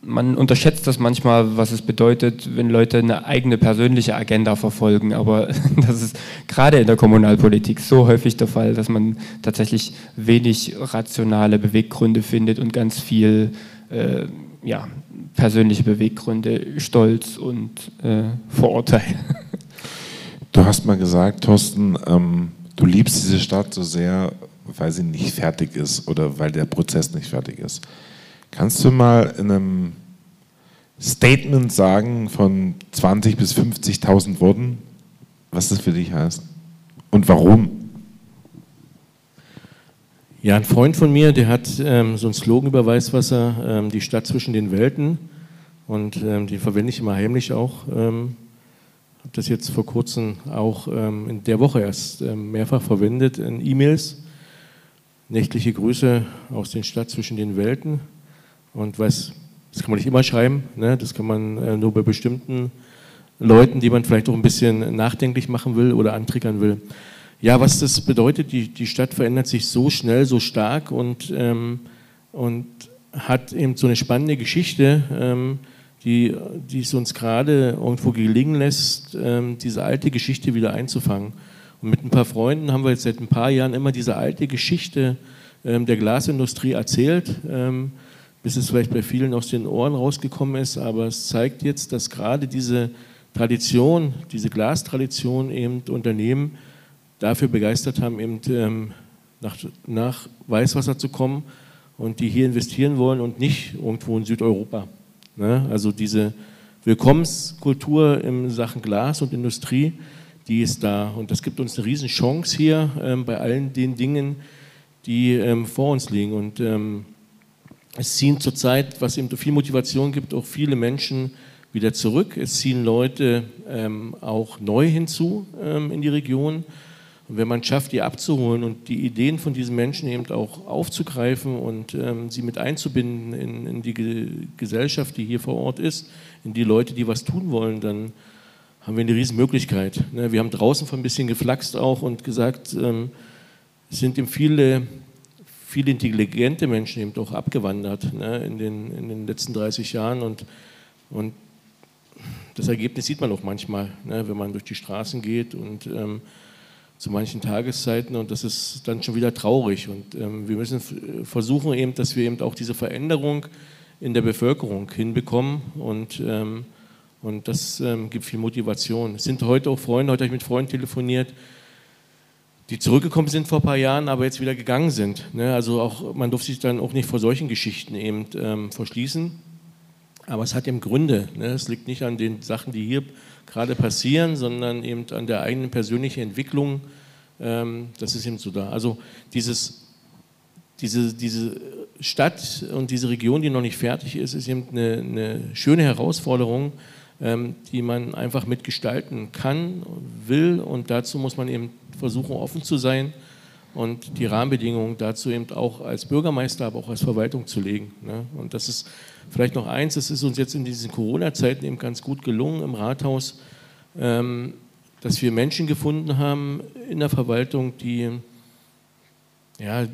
man unterschätzt das manchmal, was es bedeutet, wenn Leute eine eigene persönliche Agenda verfolgen. Aber das ist gerade in der Kommunalpolitik so häufig der Fall, dass man tatsächlich wenig rationale Beweggründe findet und ganz viel äh, ja, persönliche Beweggründe, Stolz und äh, Vorurteil. Du hast mal gesagt, Thorsten, ähm, du liebst diese Stadt so sehr, weil sie nicht fertig ist oder weil der Prozess nicht fertig ist. Kannst du mal in einem Statement sagen von 20.000 bis 50.000 Worten, was das für dich heißt und warum? Ja, ein Freund von mir, der hat ähm, so einen Slogan über Weißwasser, ähm, die Stadt zwischen den Welten. Und ähm, den verwende ich immer heimlich auch. Ähm, habe das jetzt vor kurzem auch ähm, in der Woche erst ähm, mehrfach verwendet in E-Mails. Nächtliche Grüße aus den Stadt zwischen den Welten. Und weiß, das kann man nicht immer schreiben, ne? das kann man äh, nur bei bestimmten Leuten, die man vielleicht auch ein bisschen nachdenklich machen will oder antriggern will. Ja, was das bedeutet, die, die Stadt verändert sich so schnell, so stark und, ähm, und hat eben so eine spannende Geschichte, ähm, die, die es uns gerade irgendwo gelingen lässt, ähm, diese alte Geschichte wieder einzufangen. Und mit ein paar Freunden haben wir jetzt seit ein paar Jahren immer diese alte Geschichte ähm, der Glasindustrie erzählt. Ähm, bis es vielleicht bei vielen aus den Ohren rausgekommen ist, aber es zeigt jetzt, dass gerade diese Tradition, diese Glastradition eben Unternehmen dafür begeistert haben, eben ähm, nach, nach Weißwasser zu kommen und die hier investieren wollen und nicht irgendwo in Südeuropa. Ne? Also diese Willkommenskultur in Sachen Glas und Industrie, die ist da. Und das gibt uns eine riesen Chance hier ähm, bei allen den Dingen, die ähm, vor uns liegen. Und ähm, es ziehen zurzeit, was eben viel Motivation gibt, auch viele Menschen wieder zurück. Es ziehen Leute ähm, auch neu hinzu ähm, in die Region. Und wenn man schafft, die abzuholen und die Ideen von diesen Menschen eben auch aufzugreifen und ähm, sie mit einzubinden in, in die Ge Gesellschaft, die hier vor Ort ist, in die Leute, die was tun wollen, dann haben wir eine Riesenmöglichkeit. Ne? Wir haben draußen von ein bisschen geflaxt auch und gesagt, ähm, es sind eben viele viele intelligente Menschen eben auch abgewandert ne, in, den, in den letzten 30 Jahren und, und das Ergebnis sieht man auch manchmal, ne, wenn man durch die Straßen geht und ähm, zu manchen Tageszeiten und das ist dann schon wieder traurig und ähm, wir müssen versuchen eben, dass wir eben auch diese Veränderung in der Bevölkerung hinbekommen und, und das ähm, gibt viel Motivation. Es sind heute auch Freunde, heute habe ich mit Freunden telefoniert, die zurückgekommen sind vor ein paar Jahren, aber jetzt wieder gegangen sind. Ne? Also auch, man durfte sich dann auch nicht vor solchen Geschichten eben ähm, verschließen. Aber es hat eben Gründe. Ne? Es liegt nicht an den Sachen, die hier gerade passieren, sondern eben an der eigenen persönlichen Entwicklung. Ähm, das ist eben so da. Also dieses, diese, diese Stadt und diese Region, die noch nicht fertig ist, ist eben eine, eine schöne Herausforderung, die man einfach mitgestalten kann, will. Und dazu muss man eben versuchen, offen zu sein und die Rahmenbedingungen dazu eben auch als Bürgermeister, aber auch als Verwaltung zu legen. Ne? Und das ist vielleicht noch eins, das ist uns jetzt in diesen Corona-Zeiten eben ganz gut gelungen im Rathaus, ähm, dass wir Menschen gefunden haben in der Verwaltung, die, ja,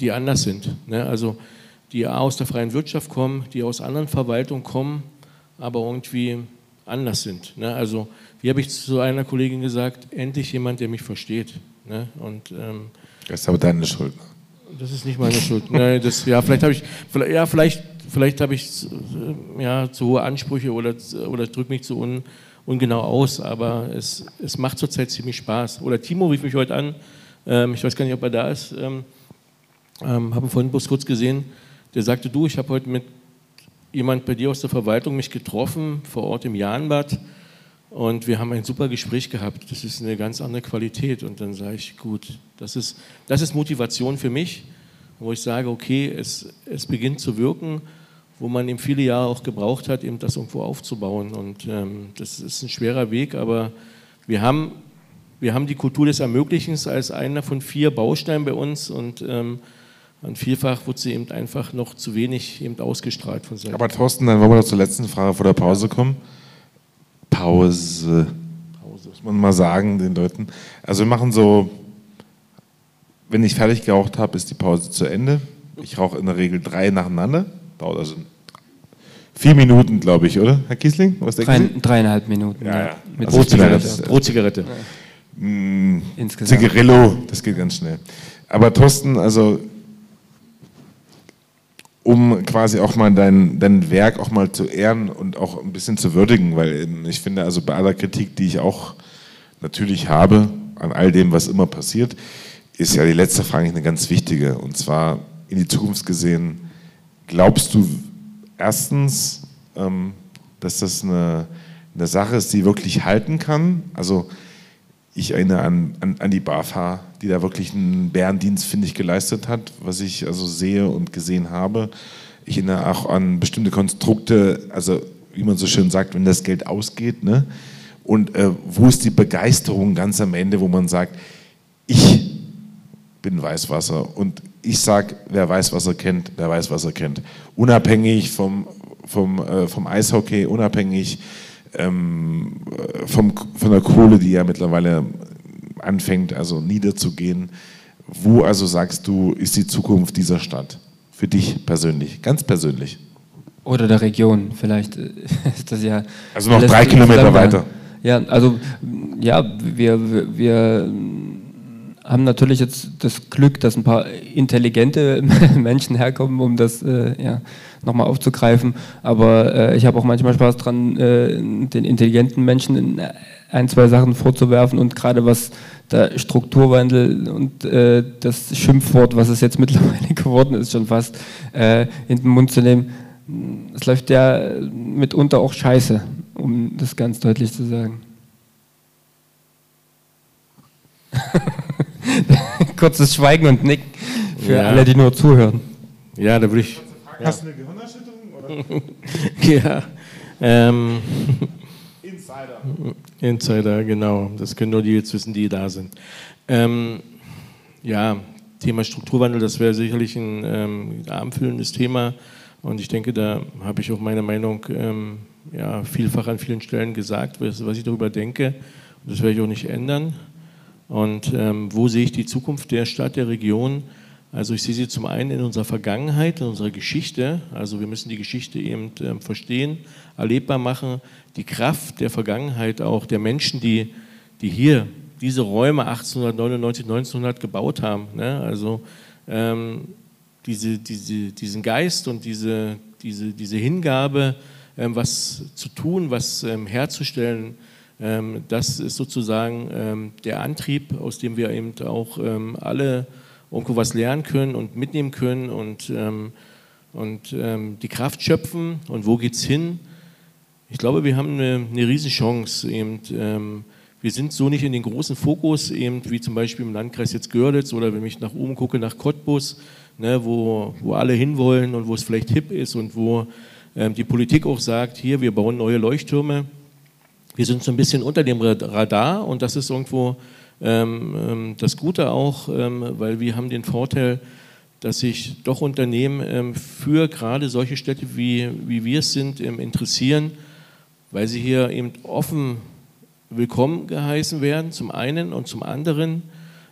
die anders sind. Ne? Also die aus der freien Wirtschaft kommen, die aus anderen Verwaltungen kommen, aber irgendwie anders sind. Ne? Also wie habe ich zu einer Kollegin gesagt, endlich jemand, der mich versteht. Ne? Und, ähm, das ist aber deine Schuld. Das ist nicht meine Schuld. Nein, das, ja, vielleicht habe ich, ja, vielleicht, vielleicht habe ich äh, ja, zu hohe Ansprüche oder, oder drücke mich zu un, ungenau aus, aber es, es macht zurzeit ziemlich Spaß. Oder Timo rief mich heute an, ähm, ich weiß gar nicht, ob er da ist, ähm, ähm, habe ihn vorhin bloß kurz gesehen, der sagte, du, ich habe heute mit jemand bei dir aus der Verwaltung mich getroffen, vor Ort im Jahnbad. Und wir haben ein super Gespräch gehabt. Das ist eine ganz andere Qualität. Und dann sage ich, gut, das ist, das ist Motivation für mich, wo ich sage, okay, es, es beginnt zu wirken, wo man eben viele Jahre auch gebraucht hat, eben das irgendwo aufzubauen. Und ähm, das ist ein schwerer Weg, aber wir haben, wir haben die Kultur des Ermöglichens als einer von vier Bausteinen bei uns. Und ähm, und vielfach wird sie eben einfach noch zu wenig eben ausgestrahlt von Seiten. Aber Thorsten, dann wollen wir noch zur letzten Frage vor der Pause kommen. Pause. Pause. Muss man mal sagen den Leuten. Also wir machen so, wenn ich fertig geraucht habe, ist die Pause zu Ende. Ich rauche in der Regel drei nacheinander. Dauert also vier Minuten, glaube ich, oder, Herr Kiesling? Was Drei, dreieinhalb Minuten. Ja, ja. Mit also Zigarette. Brotzigarette. Ja. Mm, Zigarillo, das geht ganz schnell. Aber Thorsten, also um quasi auch mal dein, dein Werk auch mal zu ehren und auch ein bisschen zu würdigen, weil ich finde, also bei aller Kritik, die ich auch natürlich habe an all dem, was immer passiert, ist ja die letzte Frage eine ganz wichtige. Und zwar in die Zukunft gesehen, glaubst du erstens, ähm, dass das eine, eine Sache ist, die wirklich halten kann? Also ich erinnere an, an, an die BAFA, die da wirklich einen Bärendienst, finde ich, geleistet hat, was ich also sehe und gesehen habe. Ich erinnere auch an bestimmte Konstrukte, also wie man so schön sagt, wenn das Geld ausgeht. Ne? Und äh, wo ist die Begeisterung ganz am Ende, wo man sagt, ich bin Weißwasser und ich sage, wer Weißwasser kennt, wer Weißwasser kennt. Unabhängig vom, vom, äh, vom Eishockey, unabhängig ähm, vom, von der Kohle, die ja mittlerweile anfängt, also niederzugehen. Wo also sagst du, ist die Zukunft dieser Stadt? Für dich persönlich, ganz persönlich. Oder der Region, vielleicht ist das ja. Also noch drei Kilometer weiter. Ja, also ja, wir, wir, wir haben natürlich jetzt das Glück, dass ein paar intelligente Menschen herkommen, um das äh, ja, nochmal aufzugreifen. Aber äh, ich habe auch manchmal Spaß dran, äh, den intelligenten Menschen ein, zwei Sachen vorzuwerfen und gerade was der Strukturwandel und äh, das Schimpfwort, was es jetzt mittlerweile geworden ist, schon fast äh, in den Mund zu nehmen. Es läuft ja mitunter auch scheiße, um das ganz deutlich zu sagen. Kurzes Schweigen und Nick für ja. alle, die nur zuhören. Ja, da würde ich. Hast du eine Gehirnerschütterung? Oder? ja. Ähm, Insider. Insider, genau. Das können nur die jetzt wissen, die da sind. Ähm, ja, Thema Strukturwandel, das wäre sicherlich ein ähm, abendfüllendes Thema. Und ich denke, da habe ich auch meine Meinung ähm, ja, vielfach an vielen Stellen gesagt, was, was ich darüber denke. Und das werde ich auch nicht ändern. Und ähm, wo sehe ich die Zukunft der Stadt, der Region? Also ich sehe sie zum einen in unserer Vergangenheit, in unserer Geschichte. Also wir müssen die Geschichte eben ähm, verstehen, erlebbar machen. Die Kraft der Vergangenheit auch der Menschen, die, die hier diese Räume 1899, 1900 gebaut haben. Ne? Also ähm, diese, diese, diesen Geist und diese, diese, diese Hingabe, ähm, was zu tun, was ähm, herzustellen, ähm, das ist sozusagen ähm, der Antrieb, aus dem wir eben auch alle irgendwo was lernen können und mitnehmen können und, und die Kraft schöpfen. Und wo geht es hin? Ich glaube, wir haben eine, eine Riesenchance. Eben, wir sind so nicht in den großen Fokus, eben wie zum Beispiel im Landkreis jetzt Görlitz oder wenn ich nach oben gucke, nach Cottbus, ne, wo, wo alle hinwollen und wo es vielleicht hip ist und wo ähm, die Politik auch sagt, hier, wir bauen neue Leuchttürme wir sind so ein bisschen unter dem Radar und das ist irgendwo ähm, ähm, das Gute auch, ähm, weil wir haben den Vorteil, dass sich doch Unternehmen ähm, für gerade solche Städte wie, wie wir es sind ähm, interessieren, weil sie hier eben offen willkommen geheißen werden, zum einen und zum anderen.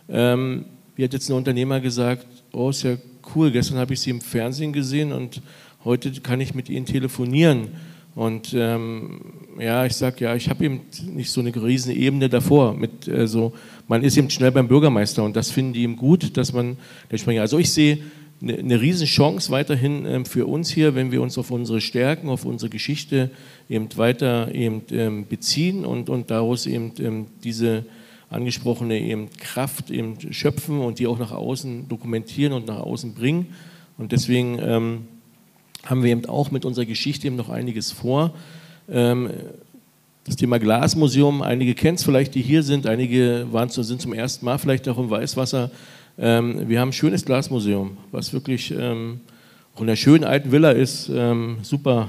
Ähm, wie hat jetzt ein Unternehmer gesagt, oh, ist ja cool, gestern habe ich Sie im Fernsehen gesehen und heute kann ich mit Ihnen telefonieren. Und ähm, ja, ich sage ja, ich habe eben nicht so eine riesen Ebene davor. Mit, äh, so, man ist eben schnell beim Bürgermeister und das finden die eben gut, dass man der Sprecher. Also ich sehe eine, eine riesen Chance weiterhin ähm, für uns hier, wenn wir uns auf unsere Stärken, auf unsere Geschichte eben weiter eben ähm, beziehen und, und daraus eben ähm, diese angesprochene eben Kraft eben schöpfen und die auch nach außen dokumentieren und nach außen bringen. Und deswegen haben wir eben auch mit unserer Geschichte eben noch einiges vor. Das Thema Glasmuseum, einige kennen es vielleicht, die hier sind, einige waren sind zum ersten Mal vielleicht auch im Weißwasser. Ähm, wir haben ein schönes Glasmuseum, was wirklich ähm, auch in einer schönen alten Villa ist, super,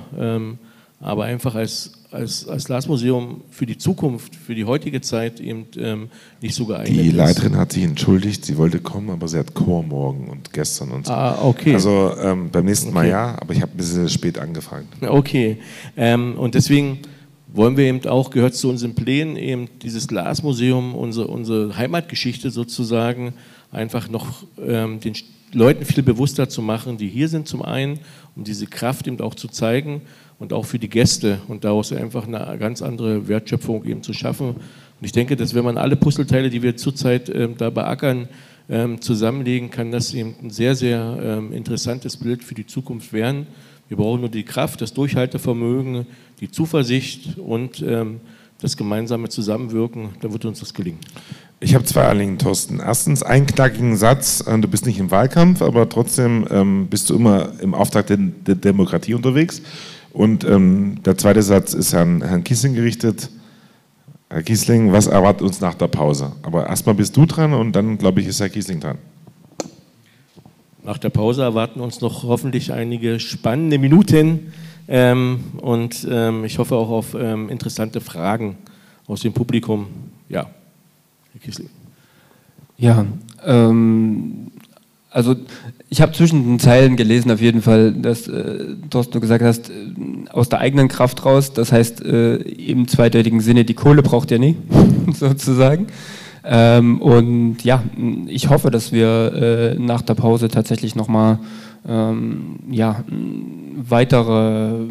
aber einfach als als, als Glasmuseum für die Zukunft, für die heutige Zeit eben ähm, nicht so geeignet Die Leiterin ist. hat sich entschuldigt, sie wollte kommen, aber sie hat Chor morgen und gestern und so. Ah, okay. Also ähm, beim nächsten okay. Mal ja, aber ich habe ein bisschen spät angefangen. Okay. Ähm, und deswegen wollen wir eben auch, gehört zu unseren Plänen, eben dieses Glasmuseum, unsere, unsere Heimatgeschichte sozusagen einfach noch ähm, den Leuten viel bewusster zu machen, die hier sind zum einen, um diese Kraft eben auch zu zeigen und auch für die Gäste und daraus einfach eine ganz andere Wertschöpfung eben zu schaffen. Und ich denke, dass wenn man alle Puzzleteile, die wir zurzeit ähm, da beackern, ähm, zusammenlegen, kann das eben ein sehr, sehr ähm, interessantes Bild für die Zukunft werden. Wir brauchen nur die Kraft, das Durchhaltevermögen, die Zuversicht und ähm, das gemeinsame Zusammenwirken, dann wird uns das gelingen. Ich habe zwei Anliegen, Thorsten. Erstens, einen knackigen Satz. Äh, du bist nicht im Wahlkampf, aber trotzdem ähm, bist du immer im Auftrag der, der Demokratie unterwegs. Und ähm, der zweite Satz ist an Herrn Kiesling gerichtet. Herr Kiesling, was erwartet uns nach der Pause? Aber erstmal bist du dran und dann, glaube ich, ist Herr Kiesling dran. Nach der Pause erwarten uns noch hoffentlich einige spannende Minuten ähm, und ähm, ich hoffe auch auf ähm, interessante Fragen aus dem Publikum. Ja. Herr Kissling. Ja, ähm, also ich habe zwischen den Zeilen gelesen auf jeden Fall, dass äh, Thorsten du gesagt hast, äh, aus der eigenen Kraft raus, das heißt äh, im zweideutigen Sinne, die Kohle braucht ihr nie, sozusagen. Ähm, und ja, ich hoffe, dass wir äh, nach der Pause tatsächlich nochmal ähm, ja, weitere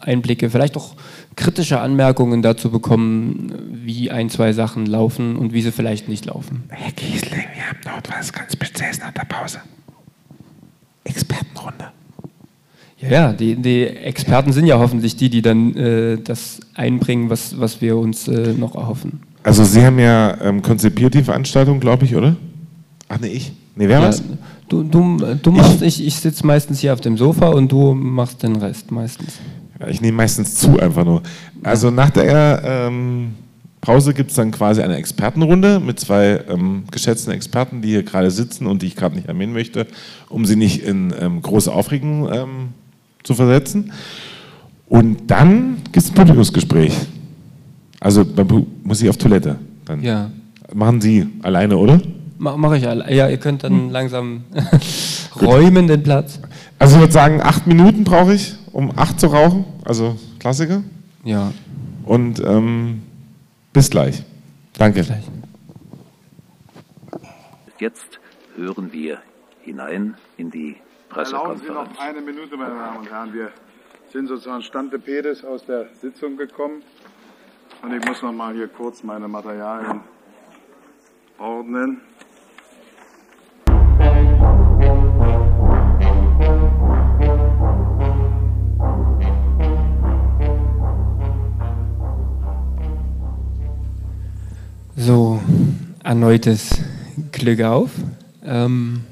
Einblicke, vielleicht auch kritische Anmerkungen dazu bekommen, wie ein, zwei Sachen laufen und wie sie vielleicht nicht laufen. Herr Kiesling, wir haben dort was ganz Spezielles nach der Pause. Expertenrunde. Ja, ja die, die, Experten sind ja hoffentlich die, die dann äh, das einbringen, was, was wir uns äh, noch erhoffen. Also Sie haben ja ähm, konzipiert die Veranstaltung, glaube ich, oder? Ach nee, ich. Nee, wer ja, was? Du, du, du machst, ich, ich, ich sitze meistens hier auf dem Sofa und du machst den Rest meistens. Ja, ich nehme meistens zu einfach nur. Also nach der ähm, Pause gibt es dann quasi eine Expertenrunde mit zwei ähm, geschätzten Experten, die hier gerade sitzen und die ich gerade nicht erwähnen möchte, um sie nicht in ähm, große Aufregung ähm, zu versetzen. Und dann gibt es ein Publikumsgespräch. Also muss ich auf Toilette. Dann ja. Machen Sie alleine, oder? Mache ich alle. Ja, ihr könnt dann hm. langsam räumen den Platz. Also ich würde sagen, acht Minuten brauche ich, um acht zu rauchen. Also Klassiker. Ja. Und ähm, bis gleich. Danke. Bis gleich. Jetzt hören wir hinein in die Pressekonferenz. Erlauben Sie noch eine Minute, meine Damen und Herren. Wir sind sozusagen Stante Pedes aus der Sitzung gekommen. Und ich muss noch mal hier kurz meine Materialien ordnen. So, erneutes Glück auf. Ähm,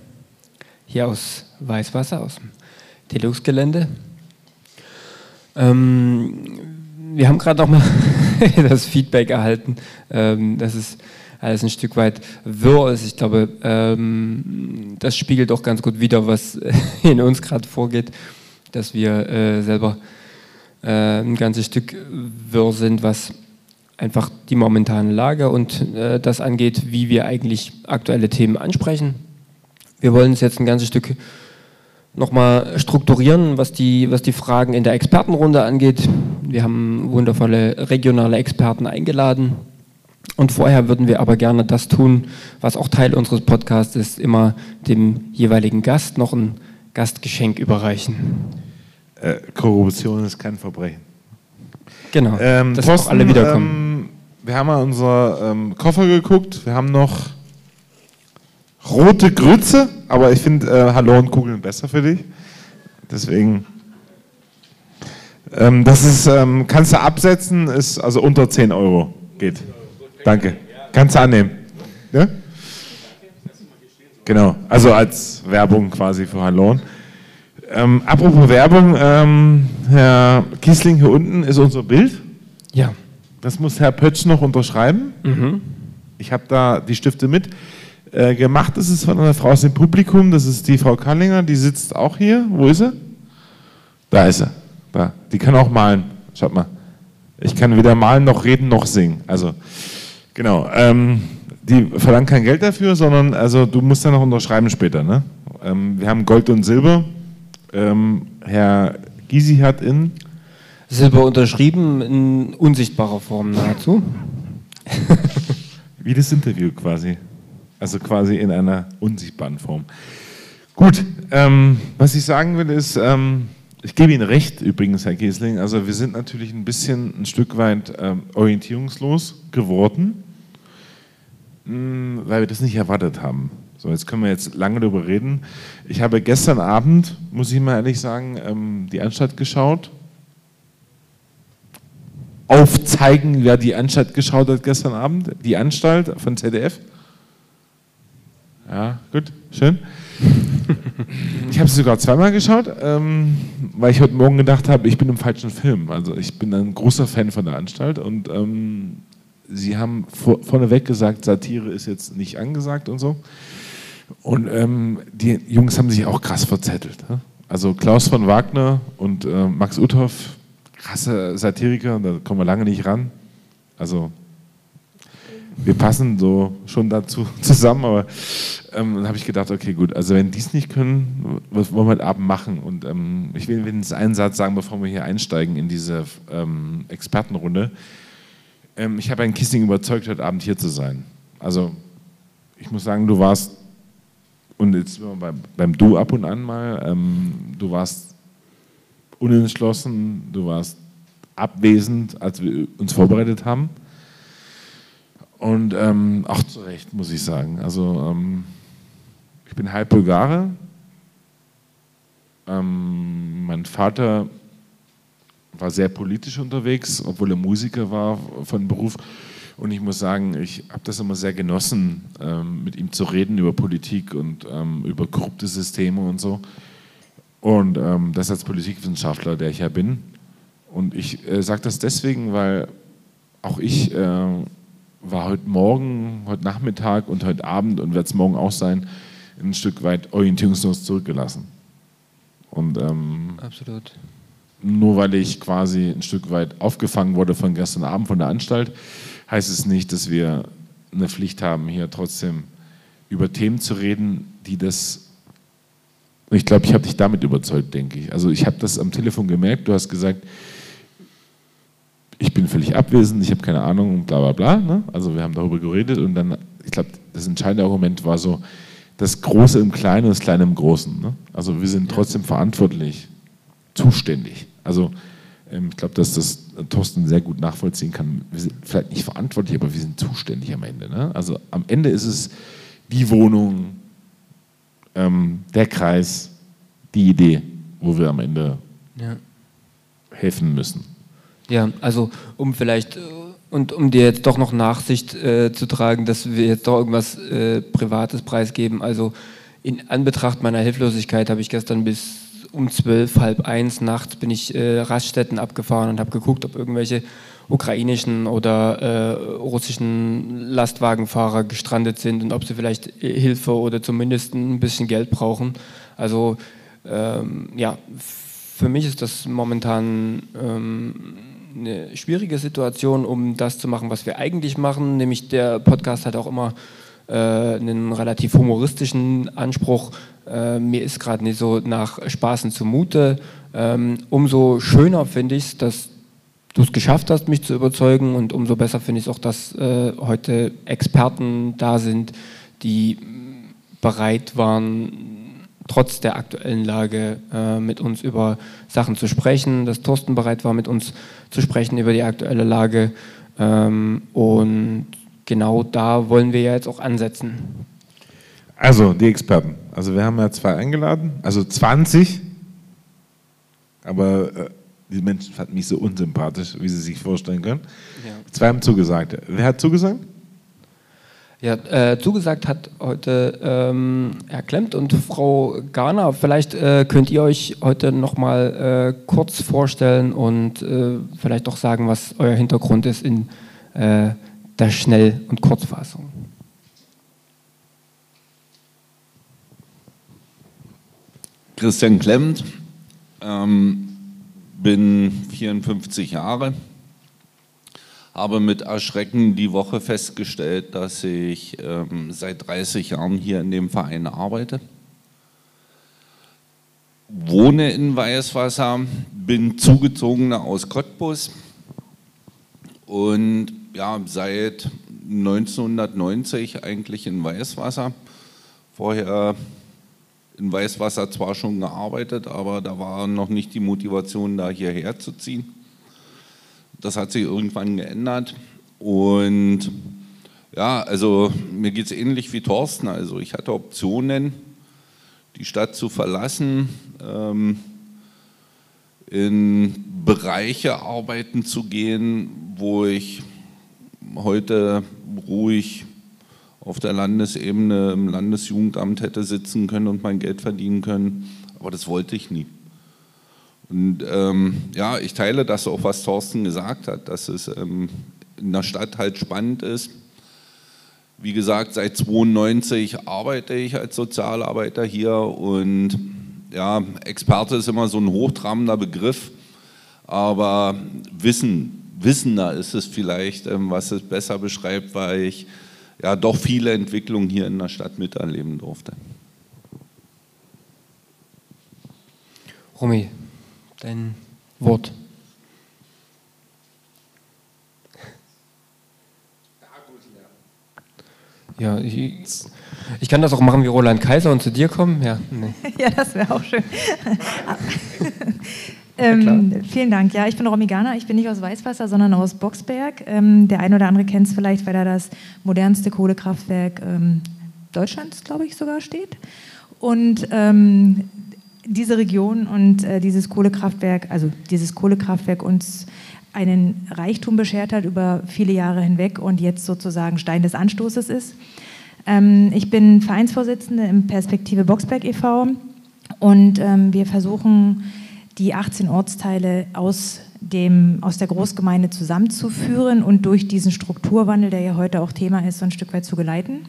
hier aus Weißwasser, aus dem Deluxe-Gelände. Ähm, wir haben gerade noch mal das Feedback erhalten, ähm, dass es alles ein Stück weit wirr ist. Ich glaube, ähm, das spiegelt auch ganz gut wider, was in uns gerade vorgeht, dass wir äh, selber äh, ein ganzes Stück wirr sind, was einfach die momentane Lage und äh, das angeht, wie wir eigentlich aktuelle Themen ansprechen. Wir wollen es jetzt ein ganzes Stück nochmal strukturieren, was die, was die Fragen in der Expertenrunde angeht. Wir haben wundervolle regionale Experten eingeladen. Und vorher würden wir aber gerne das tun, was auch Teil unseres Podcasts ist, immer dem jeweiligen Gast noch ein Gastgeschenk überreichen. Äh, Korruption ist kein Verbrechen. Genau, ähm, dass Thorsten, auch alle wiederkommen. Ähm, wir haben mal unser ähm, Koffer geguckt. Wir haben noch rote Grütze, aber ich finde äh, Hallonkugeln besser für dich. Deswegen. Ähm, das ist, ähm, kannst du absetzen, ist also unter 10 Euro geht. Danke. Kannst du annehmen. Ja? Genau, also als Werbung quasi für Hallon. Ähm, apropos Werbung, ähm, Herr Kiesling hier unten ist unser Bild. Ja. Das muss Herr Pötsch noch unterschreiben. Mhm. Ich habe da die Stifte mit. Äh, gemacht ist es von einer Frau aus dem Publikum, das ist die Frau Kallinger, die sitzt auch hier. Wo ist sie? Da ist sie. Die kann auch malen. Schaut mal. Ich kann weder malen noch reden noch singen. Also, genau. Ähm, die verlangt kein Geld dafür, sondern also du musst ja noch unterschreiben später. Ne? Ähm, wir haben Gold und Silber. Ähm, Herr Gysi hat in Silber unterschrieben, in unsichtbarer Form nahezu. Wie das Interview quasi. Also quasi in einer unsichtbaren Form. Gut, ähm, was ich sagen will ist, ähm, ich gebe Ihnen recht übrigens, Herr Kiesling, also wir sind natürlich ein bisschen ein Stück weit ähm, orientierungslos geworden, mh, hm, weil wir das nicht erwartet haben. So, jetzt können wir jetzt lange darüber reden. Ich habe gestern Abend, muss ich mal ehrlich sagen, ähm, die Anstalt geschaut. Aufzeigen, wer die Anstalt geschaut hat gestern Abend. Die Anstalt von ZDF. Ja, gut, schön. Ich habe sie sogar zweimal geschaut, ähm, weil ich heute Morgen gedacht habe, ich bin im falschen Film. Also ich bin ein großer Fan von der Anstalt und ähm, sie haben vor, vorneweg gesagt, Satire ist jetzt nicht angesagt und so. Und ähm, die Jungs haben sich auch krass verzettelt. Ne? Also Klaus von Wagner und äh, Max Uthoff, krasse Satiriker, da kommen wir lange nicht ran. Also wir passen so schon dazu zusammen, aber ähm, dann habe ich gedacht, okay, gut, also wenn die es nicht können, was wollen wir heute Abend machen? Und ähm, ich will wenigstens einen Satz sagen, bevor wir hier einsteigen in diese ähm, Expertenrunde. Ähm, ich habe ein Kissing überzeugt, heute Abend hier zu sein. Also ich muss sagen, du warst, und jetzt sind wir beim, beim Du ab und an mal, ähm, du warst unentschlossen, du warst abwesend, als wir uns vorbereitet haben. Und ähm, auch zu Recht, muss ich sagen. Also ähm, ich bin halb Bulgare. Ähm, mein Vater war sehr politisch unterwegs, obwohl er Musiker war von Beruf. Und ich muss sagen, ich habe das immer sehr genossen, ähm, mit ihm zu reden über Politik und ähm, über korrupte Systeme und so. Und ähm, das als Politikwissenschaftler, der ich ja bin. Und ich äh, sage das deswegen, weil auch ich äh, war heute Morgen, heute Nachmittag und heute Abend und wird es morgen auch sein, ein Stück weit orientierungslos zurückgelassen. Und ähm, absolut. Nur weil ich quasi ein Stück weit aufgefangen wurde von gestern Abend von der Anstalt, heißt es nicht, dass wir eine Pflicht haben, hier trotzdem über Themen zu reden, die das. Ich glaube, ich habe dich damit überzeugt, denke ich. Also ich habe das am Telefon gemerkt. Du hast gesagt, ich bin völlig abwesend, ich habe keine Ahnung, bla bla bla. Ne? Also wir haben darüber geredet und dann, ich glaube, das entscheidende Argument war so, das Große im Kleinen und das Kleine im Großen. Ne? Also wir sind trotzdem verantwortlich, zuständig. Also ähm, ich glaube, dass das Thorsten sehr gut nachvollziehen kann. Wir sind vielleicht nicht verantwortlich, aber wir sind zuständig am Ende. Ne? Also am Ende ist es die Wohnung, ähm, der Kreis, die Idee, wo wir am Ende ja. helfen müssen. Ja, also um vielleicht äh, und um dir jetzt doch noch Nachsicht äh, zu tragen, dass wir jetzt doch irgendwas äh, Privates preisgeben. Also in Anbetracht meiner Hilflosigkeit habe ich gestern bis um zwölf, halb eins nachts bin ich äh, Raststätten abgefahren und habe geguckt, ob irgendwelche ukrainischen oder äh, russischen Lastwagenfahrer gestrandet sind und ob sie vielleicht äh, Hilfe oder zumindest ein bisschen Geld brauchen. Also ähm, ja, für mich ist das momentan ähm, eine schwierige Situation, um das zu machen, was wir eigentlich machen. Nämlich der Podcast hat auch immer äh, einen relativ humoristischen Anspruch. Äh, mir ist gerade nicht so nach Spaßen zumute. Ähm, umso schöner finde ich es, dass du es geschafft hast, mich zu überzeugen und umso besser finde ich es auch, dass äh, heute Experten da sind, die bereit waren, trotz der aktuellen Lage äh, mit uns über Sachen zu sprechen, dass Thorsten bereit war, mit uns zu sprechen über die aktuelle Lage. Ähm, und genau da wollen wir ja jetzt auch ansetzen. Also, die Experten. Also, wir haben ja zwei eingeladen, also 20. Aber äh, die Menschen fanden mich so unsympathisch, wie sie sich vorstellen können. Ja. Zwei haben zugesagt. Wer hat zugesagt? Ja, äh, zugesagt hat heute ähm, Herr Klemmt und Frau Garner. Vielleicht äh, könnt ihr euch heute noch mal äh, kurz vorstellen und äh, vielleicht auch sagen, was euer Hintergrund ist in äh, der Schnell- und Kurzfassung. Christian Klemmt, ähm, bin 54 Jahre habe mit Erschrecken die Woche festgestellt, dass ich ähm, seit 30 Jahren hier in dem Verein arbeite. Wohne in Weißwasser, bin zugezogener aus Cottbus und ja, seit 1990 eigentlich in Weißwasser. Vorher in Weißwasser zwar schon gearbeitet, aber da war noch nicht die Motivation, da hierher zu ziehen. Das hat sich irgendwann geändert. Und ja, also mir geht es ähnlich wie Thorsten. Also ich hatte Optionen, die Stadt zu verlassen, ähm, in Bereiche arbeiten zu gehen, wo ich heute ruhig auf der Landesebene im Landesjugendamt hätte sitzen können und mein Geld verdienen können. Aber das wollte ich nie. Und ähm, ja, ich teile das auch, was Thorsten gesagt hat, dass es ähm, in der Stadt halt spannend ist. Wie gesagt, seit 92 arbeite ich als Sozialarbeiter hier und ja, Experte ist immer so ein hochtrabender Begriff, aber Wissen, Wissender ist es vielleicht, ähm, was es besser beschreibt, weil ich ja doch viele Entwicklungen hier in der Stadt miterleben durfte. Romy, dein Wort. Ja, ich, ich kann das auch machen wie Roland Kaiser und zu dir kommen. Ja, nee. ja das wäre auch schön. ähm, vielen Dank. Ja, ich bin Romy Garner. Ich bin nicht aus Weißwasser, sondern aus Boxberg. Ähm, der eine oder andere kennt es vielleicht, weil da das modernste Kohlekraftwerk ähm, Deutschlands, glaube ich, sogar steht. Und ähm, diese Region und äh, dieses Kohlekraftwerk, also dieses Kohlekraftwerk uns einen Reichtum beschert hat über viele Jahre hinweg und jetzt sozusagen Stein des Anstoßes ist. Ähm, ich bin Vereinsvorsitzende im Perspektive Boxberg e.V. und ähm, wir versuchen, die 18 Ortsteile aus, dem, aus der Großgemeinde zusammenzuführen und durch diesen Strukturwandel, der ja heute auch Thema ist, so ein Stück weit zu geleiten.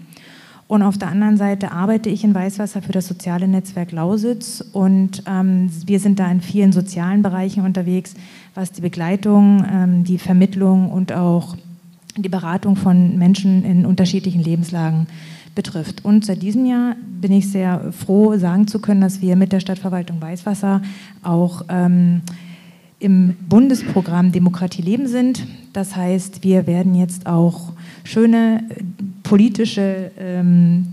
Und auf der anderen Seite arbeite ich in Weißwasser für das soziale Netzwerk Lausitz und ähm, wir sind da in vielen sozialen Bereichen unterwegs, was die Begleitung, ähm, die Vermittlung und auch die Beratung von Menschen in unterschiedlichen Lebenslagen betrifft. Und seit diesem Jahr bin ich sehr froh, sagen zu können, dass wir mit der Stadtverwaltung Weißwasser auch ähm, im Bundesprogramm Demokratie leben sind. Das heißt, wir werden jetzt auch schöne politische, ähm,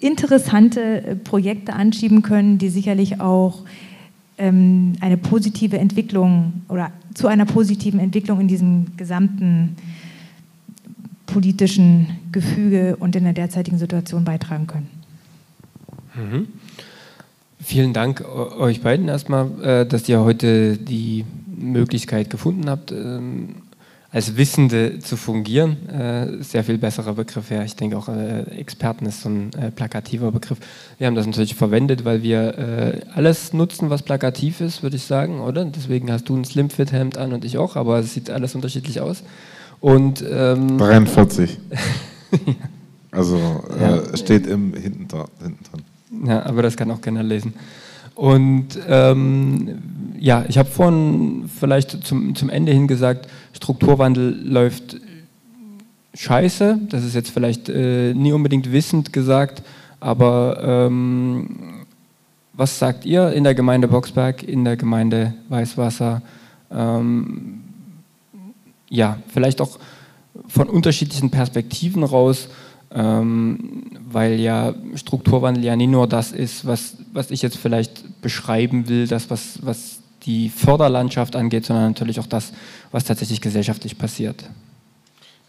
interessante Projekte anschieben können, die sicherlich auch ähm, eine positive Entwicklung oder zu einer positiven Entwicklung in diesem gesamten politischen Gefüge und in der derzeitigen Situation beitragen können. Mhm. Vielen Dank euch beiden erstmal, äh, dass ihr heute die Möglichkeit gefunden habt, ähm, als Wissende zu fungieren. Äh, sehr viel besserer Begriff, ja. Ich denke auch, äh, Experten ist so ein plakativer Begriff. Wir haben das natürlich verwendet, weil wir alles nutzen, was plakativ ist, würde ich sagen, oder? Deswegen hast du ein Slimfit-Hemd an und ich auch, aber es sieht alles unterschiedlich aus. Und, ähm, 43. Also ja. Äh, steht im, hinten, hinten dran. Ja, aber das kann auch keiner lesen. Und ähm, ja, ich habe vorhin vielleicht zum, zum Ende hin gesagt, Strukturwandel läuft scheiße. Das ist jetzt vielleicht äh, nie unbedingt wissend gesagt, aber ähm, was sagt ihr in der Gemeinde Boxberg, in der Gemeinde Weißwasser? Ähm, ja, vielleicht auch von unterschiedlichen Perspektiven raus, weil ja Strukturwandel ja nicht nur das ist, was, was ich jetzt vielleicht beschreiben will, das, was, was die Förderlandschaft angeht, sondern natürlich auch das, was tatsächlich gesellschaftlich passiert.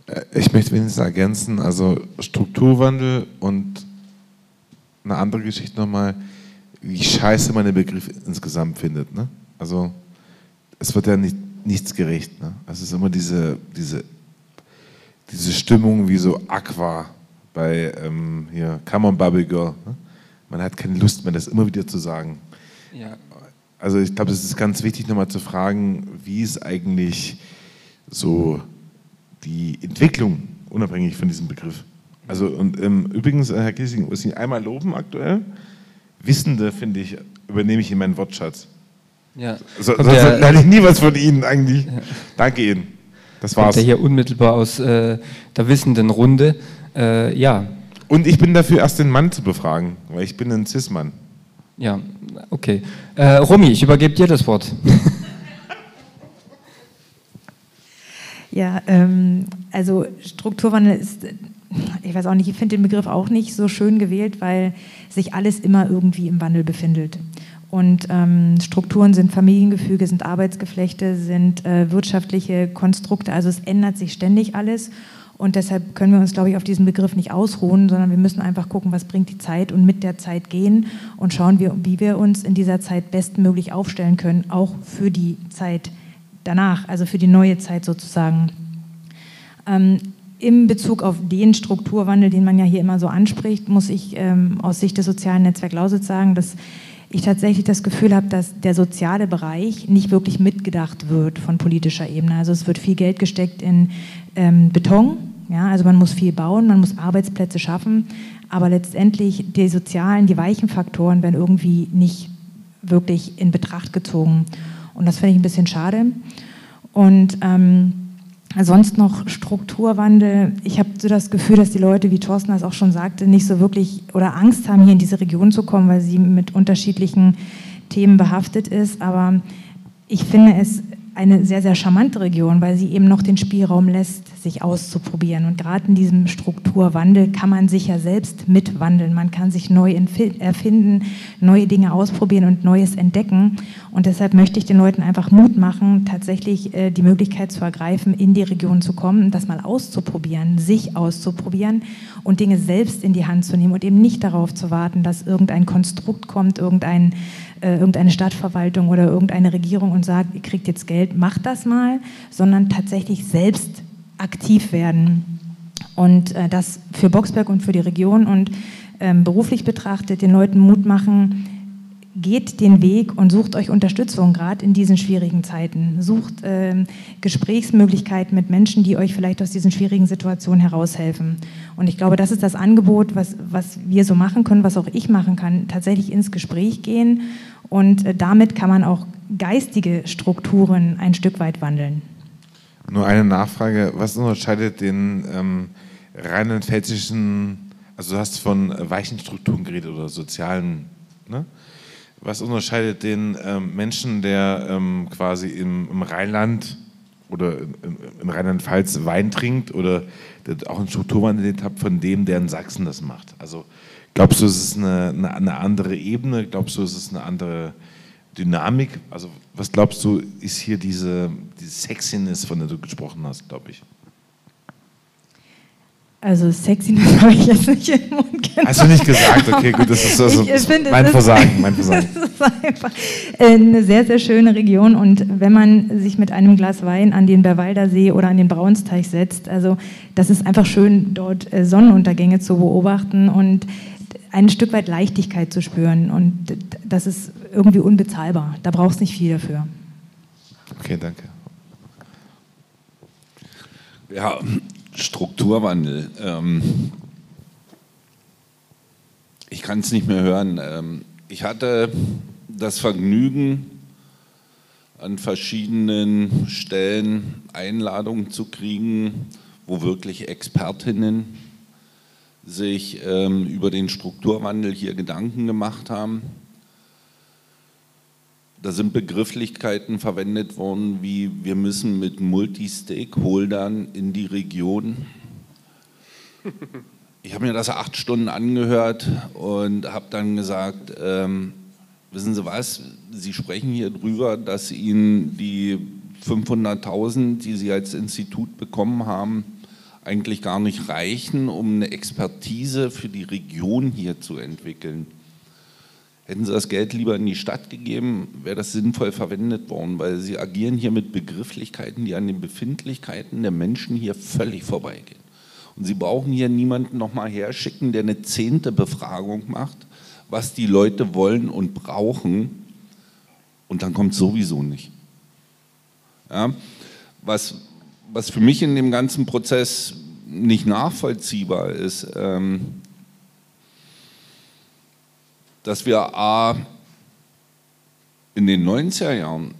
Äh, ich möchte wenigstens ergänzen, also Strukturwandel und eine andere Geschichte nochmal, wie scheiße man den Begriff insgesamt findet. Ne? Also es wird ja nicht, nichts gerecht. Ne? Es ist immer diese, diese, diese Stimmung wie so Aqua bei ähm, hier, Come on Bubble Girl. Ne? Man hat keine Lust mehr, das immer wieder zu sagen. Ja. Also ich glaube, es ist ganz wichtig, nochmal zu fragen, wie ist eigentlich so die Entwicklung, unabhängig von diesem Begriff. Also und ähm, übrigens, Herr Kissing, muss ich einmal loben aktuell. Wissende, finde ich, übernehme ich in meinen Wortschatz. Ja. So, sonst lerne ich nie was von Ihnen eigentlich. Ja. Danke Ihnen. Das war's. Kommt ja hier unmittelbar aus äh, der wissenden Runde. Äh, ja. Und ich bin dafür, erst den Mann zu befragen, weil ich bin ein Cis-Mann. Ja, okay. Äh, Romy, ich übergebe dir das Wort. ja, ähm, also Strukturwandel ist, ich weiß auch nicht, ich finde den Begriff auch nicht so schön gewählt, weil sich alles immer irgendwie im Wandel befindet. Und ähm, Strukturen sind Familiengefüge, sind Arbeitsgeflechte, sind äh, wirtschaftliche Konstrukte. Also es ändert sich ständig alles. Und deshalb können wir uns, glaube ich, auf diesen Begriff nicht ausruhen, sondern wir müssen einfach gucken, was bringt die Zeit und mit der Zeit gehen und schauen, wie, wie wir uns in dieser Zeit bestmöglich aufstellen können, auch für die Zeit danach, also für die neue Zeit sozusagen. Ähm, Im Bezug auf den Strukturwandel, den man ja hier immer so anspricht, muss ich ähm, aus Sicht des sozialen Netzwerks Lausitz sagen, dass ich tatsächlich das Gefühl habe, dass der soziale Bereich nicht wirklich mitgedacht wird von politischer Ebene. Also es wird viel Geld gesteckt in ähm, Beton, ja, also man muss viel bauen, man muss Arbeitsplätze schaffen, aber letztendlich die sozialen, die weichen Faktoren werden irgendwie nicht wirklich in Betracht gezogen. Und das finde ich ein bisschen schade. Und ähm, sonst noch Strukturwandel. Ich habe so das Gefühl, dass die Leute, wie Thorsten das auch schon sagte, nicht so wirklich oder Angst haben, hier in diese Region zu kommen, weil sie mit unterschiedlichen Themen behaftet ist. Aber ich finde es eine sehr, sehr charmante Region, weil sie eben noch den Spielraum lässt, sich auszuprobieren. Und gerade in diesem Strukturwandel kann man sich ja selbst mitwandeln. Man kann sich neu erfinden, neue Dinge ausprobieren und Neues entdecken. Und deshalb möchte ich den Leuten einfach Mut machen, tatsächlich äh, die Möglichkeit zu ergreifen, in die Region zu kommen, das mal auszuprobieren, sich auszuprobieren und Dinge selbst in die Hand zu nehmen und eben nicht darauf zu warten, dass irgendein Konstrukt kommt, irgendein äh, irgendeine Stadtverwaltung oder irgendeine Regierung und sagt, ihr kriegt jetzt Geld, macht das mal, sondern tatsächlich selbst aktiv werden. Und äh, das für Boxberg und für die Region und ähm, beruflich betrachtet den Leuten Mut machen, geht den Weg und sucht euch Unterstützung, gerade in diesen schwierigen Zeiten. Sucht ähm, Gesprächsmöglichkeiten mit Menschen, die euch vielleicht aus diesen schwierigen Situationen heraushelfen. Und ich glaube, das ist das Angebot, was, was wir so machen können, was auch ich machen kann, tatsächlich ins Gespräch gehen. Und äh, damit kann man auch geistige Strukturen ein Stück weit wandeln. Nur eine Nachfrage, was unterscheidet den ähm, reinen pfälzischen, also du hast von weichen Strukturen geredet oder sozialen, ne? Was unterscheidet den ähm, Menschen, der ähm, quasi im, im, Rheinland oder in, in Rheinland-Pfalz Wein trinkt oder auch einen Strukturwandel hat, von dem, der in Sachsen das macht? Also glaubst du, es ist eine, eine, eine andere Ebene? Glaubst du, es ist eine andere Dynamik? Also was glaubst du, ist hier diese, diese Sexiness, von der du gesprochen hast, glaube ich? Also Sexiness habe ich jetzt nicht im Mund genommen. Hast du nicht gesagt? Okay, gut, das ist, also, ich finde, mein, Versagen, mein Versagen. Das ist einfach eine sehr, sehr schöne Region und wenn man sich mit einem Glas Wein an den Berwalder See oder an den Braunsteich setzt, also das ist einfach schön, dort äh, Sonnenuntergänge zu beobachten und ein Stück weit Leichtigkeit zu spüren und das ist irgendwie unbezahlbar. Da brauchst du nicht viel dafür. Okay, danke. Ja, Strukturwandel. Ähm, ich kann es nicht mehr hören. Ähm, ich hatte das Vergnügen, an verschiedenen Stellen Einladungen zu kriegen, wo wirklich Expertinnen sich ähm, über den Strukturwandel hier Gedanken gemacht haben. Da sind Begrifflichkeiten verwendet worden, wie wir müssen mit Multi-Stakeholdern in die Region. Ich habe mir das acht Stunden angehört und habe dann gesagt, ähm, wissen Sie was, Sie sprechen hier drüber, dass Ihnen die 500.000, die Sie als Institut bekommen haben, eigentlich gar nicht reichen, um eine Expertise für die Region hier zu entwickeln. Hätten Sie das Geld lieber in die Stadt gegeben, wäre das sinnvoll verwendet worden, weil Sie agieren hier mit Begrifflichkeiten, die an den Befindlichkeiten der Menschen hier völlig vorbeigehen. Und Sie brauchen hier niemanden nochmal herschicken, der eine zehnte Befragung macht, was die Leute wollen und brauchen. Und dann kommt sowieso nicht. Ja, was, was für mich in dem ganzen Prozess nicht nachvollziehbar ist, ähm, dass wir A, in den 90er Jahren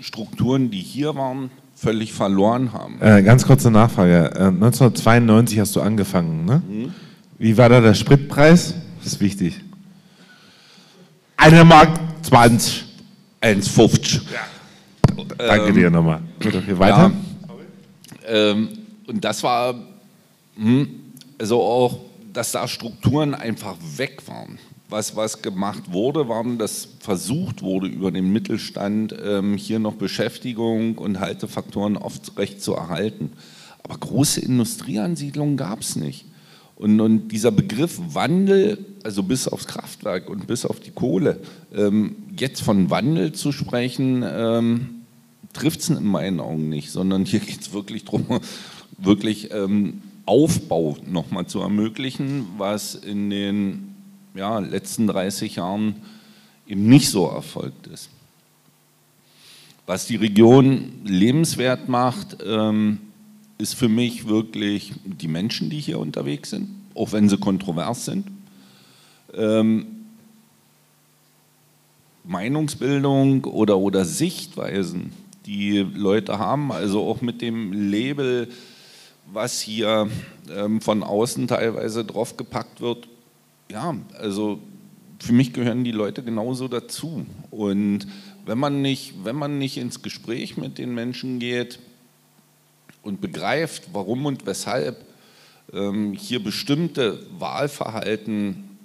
Strukturen, die hier waren, völlig verloren haben. Äh, ganz kurze Nachfrage. Äh, 1992 hast du angefangen, ne? Mhm. Wie war da der Spritpreis? Das ist wichtig. Eine Mark 20. 1,50. Ja. Danke ähm, dir nochmal. Gut, okay, weiter. Ja, ähm, und das war, hm, also auch, dass da Strukturen einfach weg waren. Was, was gemacht wurde, war, dass versucht wurde, über den Mittelstand ähm, hier noch Beschäftigung und Haltefaktoren aufrecht zu erhalten. Aber große Industrieansiedlungen gab es nicht. Und, und, dieser Begriff Wandel, also bis aufs Kraftwerk und bis auf die Kohle, ähm, jetzt von Wandel zu sprechen, ähm, trifft es in meinen Augen nicht, sondern hier geht es wirklich darum, wirklich ähm, Aufbau nochmal zu ermöglichen, was in den ja, letzten 30 Jahren eben nicht so erfolgt ist. Was die Region lebenswert macht, ähm, ist für mich wirklich die Menschen, die hier unterwegs sind, auch wenn sie kontrovers sind. Ähm, Meinungsbildung oder, oder Sichtweisen, die Leute haben, also auch mit dem Label, was hier ähm, von außen teilweise draufgepackt wird. Ja, also für mich gehören die Leute genauso dazu. Und wenn man nicht, wenn man nicht ins Gespräch mit den Menschen geht und begreift, warum und weshalb ähm, hier bestimmte Wahlverhalten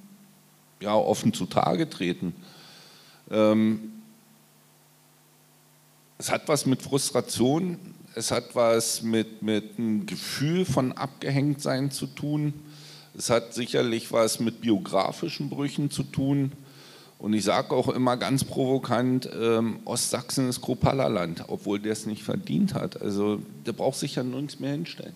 ja, offen zutage treten, ähm, es hat was mit Frustration, es hat was mit, mit einem Gefühl von Abgehängtsein zu tun. Es hat sicherlich was mit biografischen Brüchen zu tun. Und ich sage auch immer ganz provokant, ähm, Ostsachsen ist Kropallerland, obwohl der es nicht verdient hat. Also der braucht sich ja nirgends mehr hinstellen.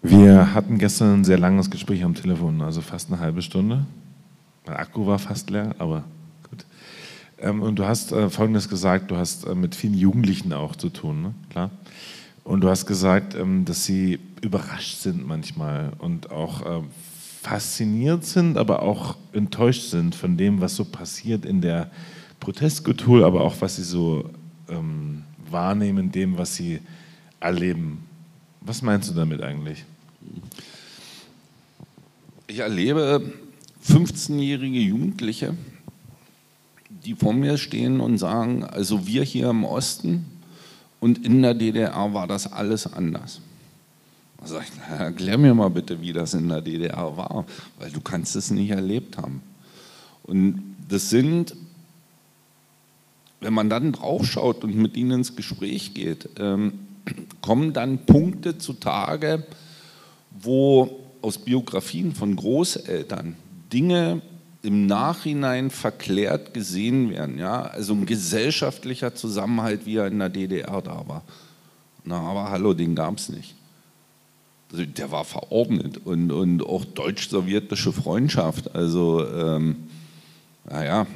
Wir hatten gestern ein sehr langes Gespräch am Telefon, also fast eine halbe Stunde. Mein Akku war fast leer, aber ähm, und du hast äh, Folgendes gesagt, du hast äh, mit vielen Jugendlichen auch zu tun, ne? klar. Und du hast gesagt, ähm, dass sie überrascht sind manchmal und auch äh, fasziniert sind, aber auch enttäuscht sind von dem, was so passiert in der Protestkultur, aber auch was sie so ähm, wahrnehmen, dem, was sie erleben. Was meinst du damit eigentlich? Ich erlebe 15-jährige Jugendliche, die vor mir stehen und sagen, also wir hier im Osten und in der DDR war das alles anders. Da sage ich, erklär mir mal bitte, wie das in der DDR war, weil du kannst es nicht erlebt haben. Und das sind, wenn man dann draufschaut und mit ihnen ins Gespräch geht, ähm, kommen dann Punkte zutage, wo aus Biografien von Großeltern Dinge im Nachhinein verklärt gesehen werden. Ja? Also ein gesellschaftlicher Zusammenhalt, wie er in der DDR da war. Na, aber hallo, den gab es nicht. Also der war verordnet und, und auch deutsch-sowjetische Freundschaft. Also, ähm, naja,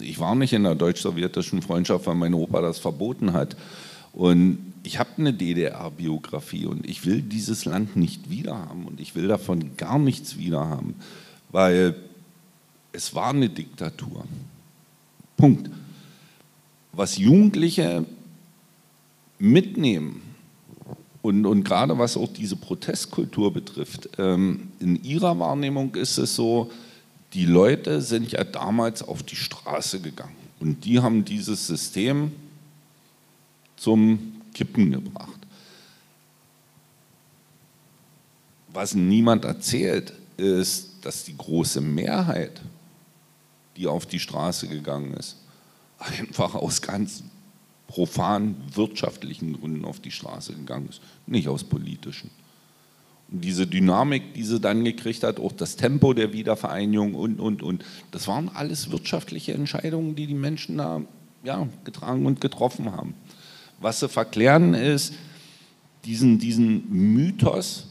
ich war nicht in der deutsch-sowjetischen Freundschaft, weil mein Opa das verboten hat. Und ich habe eine DDR-Biografie und ich will dieses Land nicht wiederhaben und ich will davon gar nichts wiederhaben, weil es war eine Diktatur. Punkt. Was Jugendliche mitnehmen und, und gerade was auch diese Protestkultur betrifft, ähm, in ihrer Wahrnehmung ist es so, die Leute sind ja damals auf die Straße gegangen und die haben dieses System zum Kippen gebracht. Was niemand erzählt, ist, dass die große Mehrheit die auf die Straße gegangen ist. Einfach aus ganz profan wirtschaftlichen Gründen auf die Straße gegangen ist, nicht aus politischen. Und diese Dynamik, die sie dann gekriegt hat, auch das Tempo der Wiedervereinigung und, und, und, das waren alles wirtschaftliche Entscheidungen, die die Menschen da ja, getragen und getroffen haben. Was sie verklären ist, diesen, diesen Mythos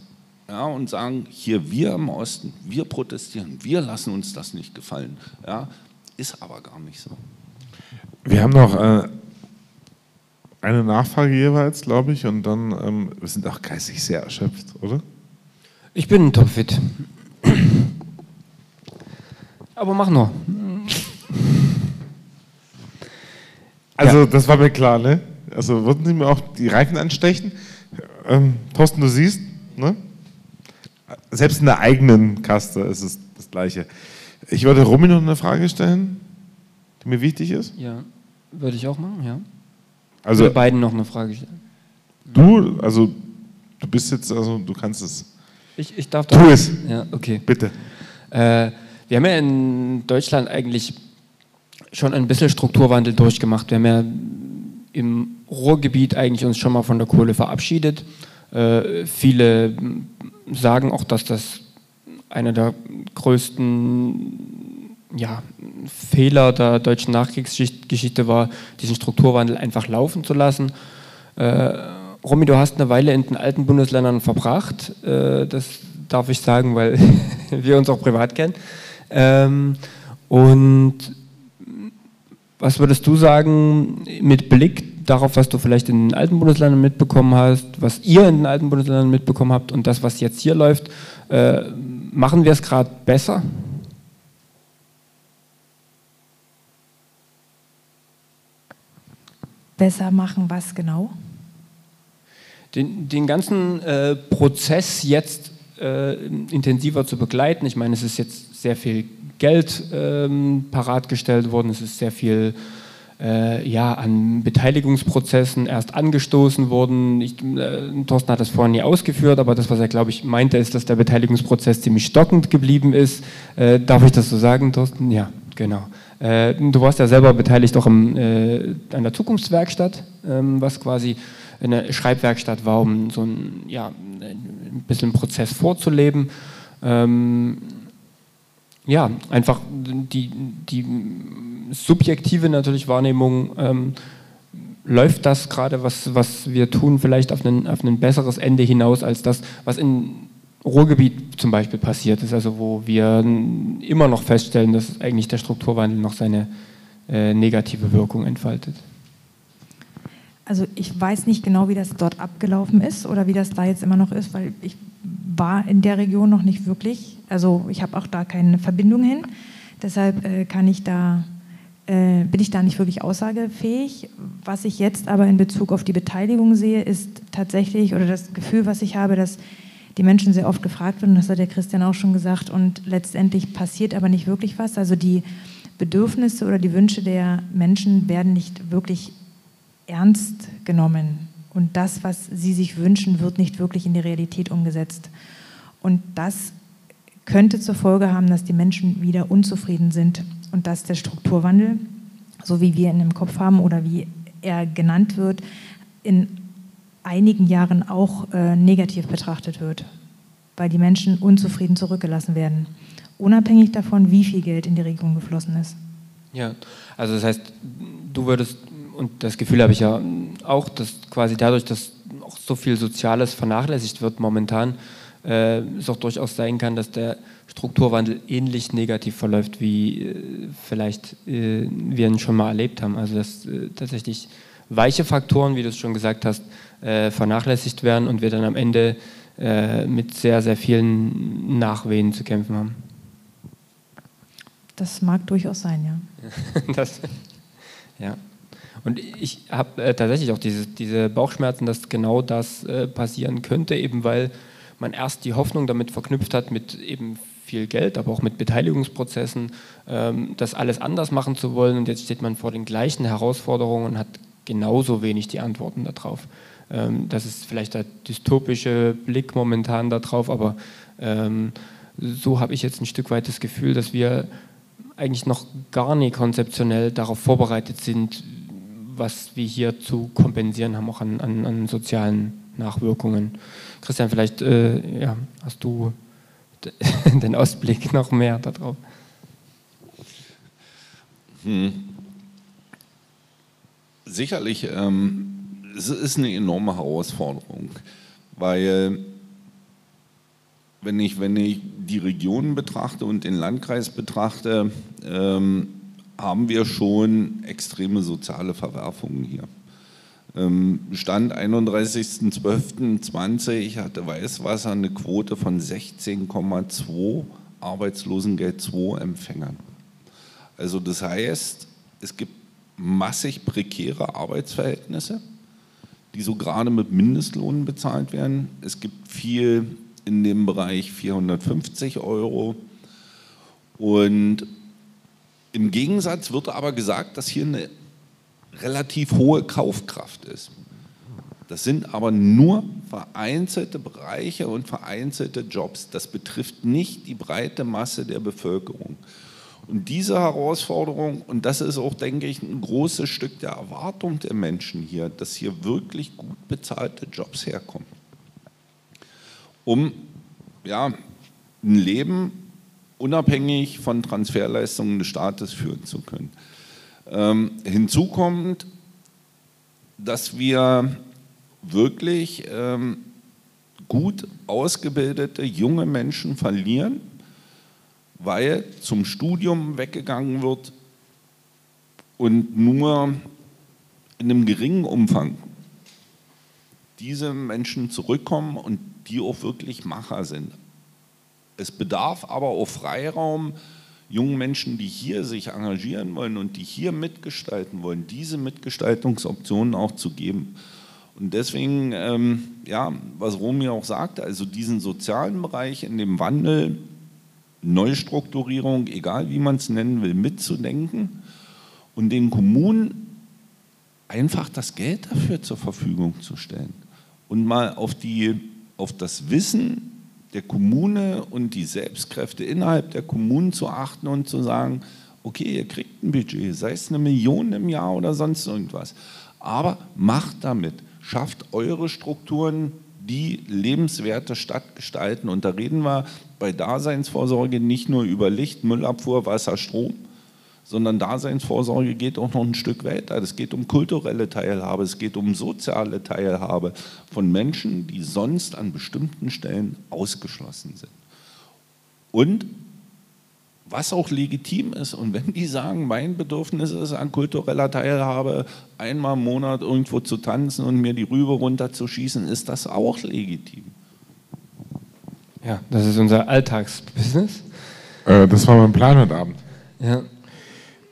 ja, und sagen, hier wir im Osten, wir protestieren, wir lassen uns das nicht gefallen. Ja, ist aber gar nicht so. Wir haben noch äh, eine Nachfrage jeweils, glaube ich, und dann, ähm, wir sind auch geistig sehr erschöpft, oder? Ich bin topfit. Aber mach nur. Also, ja. das war mir klar, ne? Also, würden Sie mir auch die Reifen anstechen? Ähm, Thorsten, du siehst, ne? Selbst in der eigenen Kaste ist es das Gleiche. Ich wollte Romy noch eine Frage stellen, die mir wichtig ist. Ja, würde ich auch machen, ja. Also Wir beiden noch eine Frage stellen. Du, also du bist jetzt, also du kannst es. Ich, ich darf Tu da- es. Ja, okay. Bitte. Äh, wir haben ja in Deutschland eigentlich schon ein bisschen Strukturwandel durchgemacht. Wir haben ja im Ruhrgebiet eigentlich uns schon mal von der Kohle verabschiedet. Äh, viele sagen auch, dass das einer der größten ja, Fehler der deutschen Nachkriegsgeschichte war, diesen Strukturwandel einfach laufen zu lassen. Äh, Romy, du hast eine Weile in den alten Bundesländern verbracht. Äh, das darf ich sagen, weil wir uns auch privat kennen. Ähm, und was würdest du sagen mit Blick darauf, was du vielleicht in den alten Bundesländern mitbekommen hast, was ihr in den alten Bundesländern mitbekommen habt und das, was jetzt hier läuft, äh, machen wir es gerade besser? Besser machen was genau? den, den ganzen äh, Prozess jetzt äh, intensiver zu begleiten. Ich meine, es ist jetzt sehr viel Geld ähm, parat gestellt worden, es ist sehr viel äh, ja, an Beteiligungsprozessen erst angestoßen worden. Ich, äh, Thorsten hat das vorhin nie ausgeführt, aber das, was er, glaube ich, meinte, ist, dass der Beteiligungsprozess ziemlich stockend geblieben ist. Äh, darf ich das so sagen, Thorsten? Ja, genau. Äh, du warst ja selber beteiligt auch im, äh, an der Zukunftswerkstatt, ähm, was quasi eine Schreibwerkstatt war, um so ein, ja, ein bisschen Prozess vorzuleben. Ähm, ja, einfach die, die subjektive natürlich Wahrnehmung, ähm, läuft das gerade, was, was wir tun, vielleicht auf ein, auf ein besseres Ende hinaus als das, was in Ruhrgebiet zum Beispiel passiert ist, also wo wir immer noch feststellen, dass eigentlich der Strukturwandel noch seine äh, negative Wirkung entfaltet. Also ich weiß nicht genau, wie das dort abgelaufen ist oder wie das da jetzt immer noch ist, weil ich war in der Region noch nicht wirklich. Also ich habe auch da keine Verbindung hin. Deshalb äh, kann ich da, äh, bin ich da nicht wirklich aussagefähig. Was ich jetzt aber in Bezug auf die Beteiligung sehe, ist tatsächlich, oder das Gefühl, was ich habe, dass die Menschen sehr oft gefragt werden, das hat der Christian auch schon gesagt, und letztendlich passiert aber nicht wirklich was. Also die Bedürfnisse oder die Wünsche der Menschen werden nicht wirklich ernst genommen. Und das, was sie sich wünschen, wird nicht wirklich in die Realität umgesetzt. Und das könnte zur Folge haben, dass die Menschen wieder unzufrieden sind und dass der Strukturwandel, so wie wir ihn im Kopf haben oder wie er genannt wird, in einigen Jahren auch äh, negativ betrachtet wird, weil die Menschen unzufrieden zurückgelassen werden, unabhängig davon, wie viel Geld in die Region geflossen ist. Ja, also das heißt, du würdest, und das Gefühl habe ich ja auch, dass quasi dadurch, dass auch so viel Soziales vernachlässigt wird momentan, äh, es auch durchaus sein kann, dass der Strukturwandel ähnlich negativ verläuft, wie äh, vielleicht äh, wir ihn schon mal erlebt haben. Also dass äh, tatsächlich weiche Faktoren, wie du es schon gesagt hast, äh, vernachlässigt werden und wir dann am Ende äh, mit sehr, sehr vielen Nachwehen zu kämpfen haben. Das mag durchaus sein, ja. das, ja. Und ich habe äh, tatsächlich auch diese, diese Bauchschmerzen, dass genau das äh, passieren könnte, eben weil man erst die Hoffnung damit verknüpft hat, mit eben viel Geld, aber auch mit Beteiligungsprozessen, ähm, das alles anders machen zu wollen. Und jetzt steht man vor den gleichen Herausforderungen und hat genauso wenig die Antworten darauf. Ähm, das ist vielleicht der dystopische Blick momentan darauf, aber ähm, so habe ich jetzt ein Stück weit das Gefühl, dass wir eigentlich noch gar nicht konzeptionell darauf vorbereitet sind, was wir hier zu kompensieren haben, auch an, an, an sozialen Nachwirkungen. Christian, vielleicht äh, ja, hast du den Ausblick noch mehr darauf. Hm. Sicherlich, ähm, es ist eine enorme Herausforderung, weil wenn ich, wenn ich die Regionen betrachte und den Landkreis betrachte, ähm, haben wir schon extreme soziale Verwerfungen hier. Ähm, Stand 31.12.20 hatte Weißwasser eine Quote von 16,2 Arbeitslosengeld 2 Empfängern. Also das heißt, es gibt massig prekäre Arbeitsverhältnisse, die so gerade mit Mindestlohnen bezahlt werden. Es gibt viel in dem Bereich 450 Euro. Und im Gegensatz wird aber gesagt, dass hier eine relativ hohe Kaufkraft ist. Das sind aber nur vereinzelte Bereiche und vereinzelte Jobs. Das betrifft nicht die breite Masse der Bevölkerung. Und diese Herausforderung, und das ist auch, denke ich, ein großes Stück der Erwartung der Menschen hier, dass hier wirklich gut bezahlte Jobs herkommen, um ja, ein Leben unabhängig von Transferleistungen des Staates führen zu können. Ähm, hinzu kommt, dass wir wirklich ähm, gut ausgebildete junge Menschen verlieren, weil zum Studium weggegangen wird und nur in einem geringen Umfang diese Menschen zurückkommen und die auch wirklich Macher sind. Es bedarf aber auch Freiraum, jungen Menschen, die hier sich engagieren wollen und die hier mitgestalten wollen, diese Mitgestaltungsoptionen auch zu geben. Und deswegen, ähm, ja, was Romy auch sagte, also diesen sozialen Bereich in dem Wandel, Neustrukturierung, egal wie man es nennen will, mitzudenken und den Kommunen einfach das Geld dafür zur Verfügung zu stellen und mal auf, die, auf das Wissen der Kommune und die Selbstkräfte innerhalb der Kommunen zu achten und zu sagen, okay, ihr kriegt ein Budget, sei es eine Million im Jahr oder sonst irgendwas, aber macht damit schafft eure Strukturen, die lebenswerte Stadt gestalten. Und da reden wir bei Daseinsvorsorge nicht nur über Licht, Müllabfuhr, Wasser, Strom, sondern Daseinsvorsorge geht auch noch ein Stück weiter. Es geht um kulturelle Teilhabe, es geht um soziale Teilhabe von Menschen, die sonst an bestimmten Stellen ausgeschlossen sind. Und was auch legitim ist. Und wenn die sagen, mein Bedürfnis ist an kultureller Teilhabe, einmal im Monat irgendwo zu tanzen und mir die Rübe runterzuschießen, ist das auch legitim. Ja, das ist unser Alltagsbusiness. Äh, das war mein Plan heute Abend. Ja.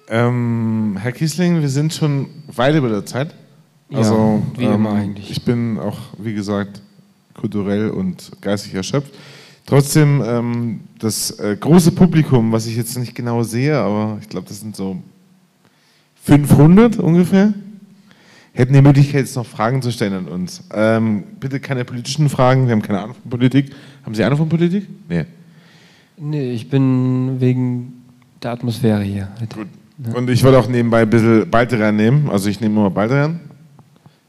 Ähm, Herr Kiesling, wir sind schon weit über der Zeit. Also, ja, wie immer eigentlich. Ich bin auch, wie gesagt, kulturell und geistig erschöpft. Trotzdem, ähm, das äh, große Publikum, was ich jetzt nicht genau sehe, aber ich glaube, das sind so 500 ungefähr, hätten die Möglichkeit, jetzt noch Fragen zu stellen an uns. Ähm, bitte keine politischen Fragen, wir haben keine Ahnung von Politik. Haben Sie Ahnung von Politik? Nee. Nee, ich bin wegen der Atmosphäre hier. Gut. Ja. Und ich wollte auch nebenbei ein bisschen Baldrian nehmen, also ich nehme immer Baldrian.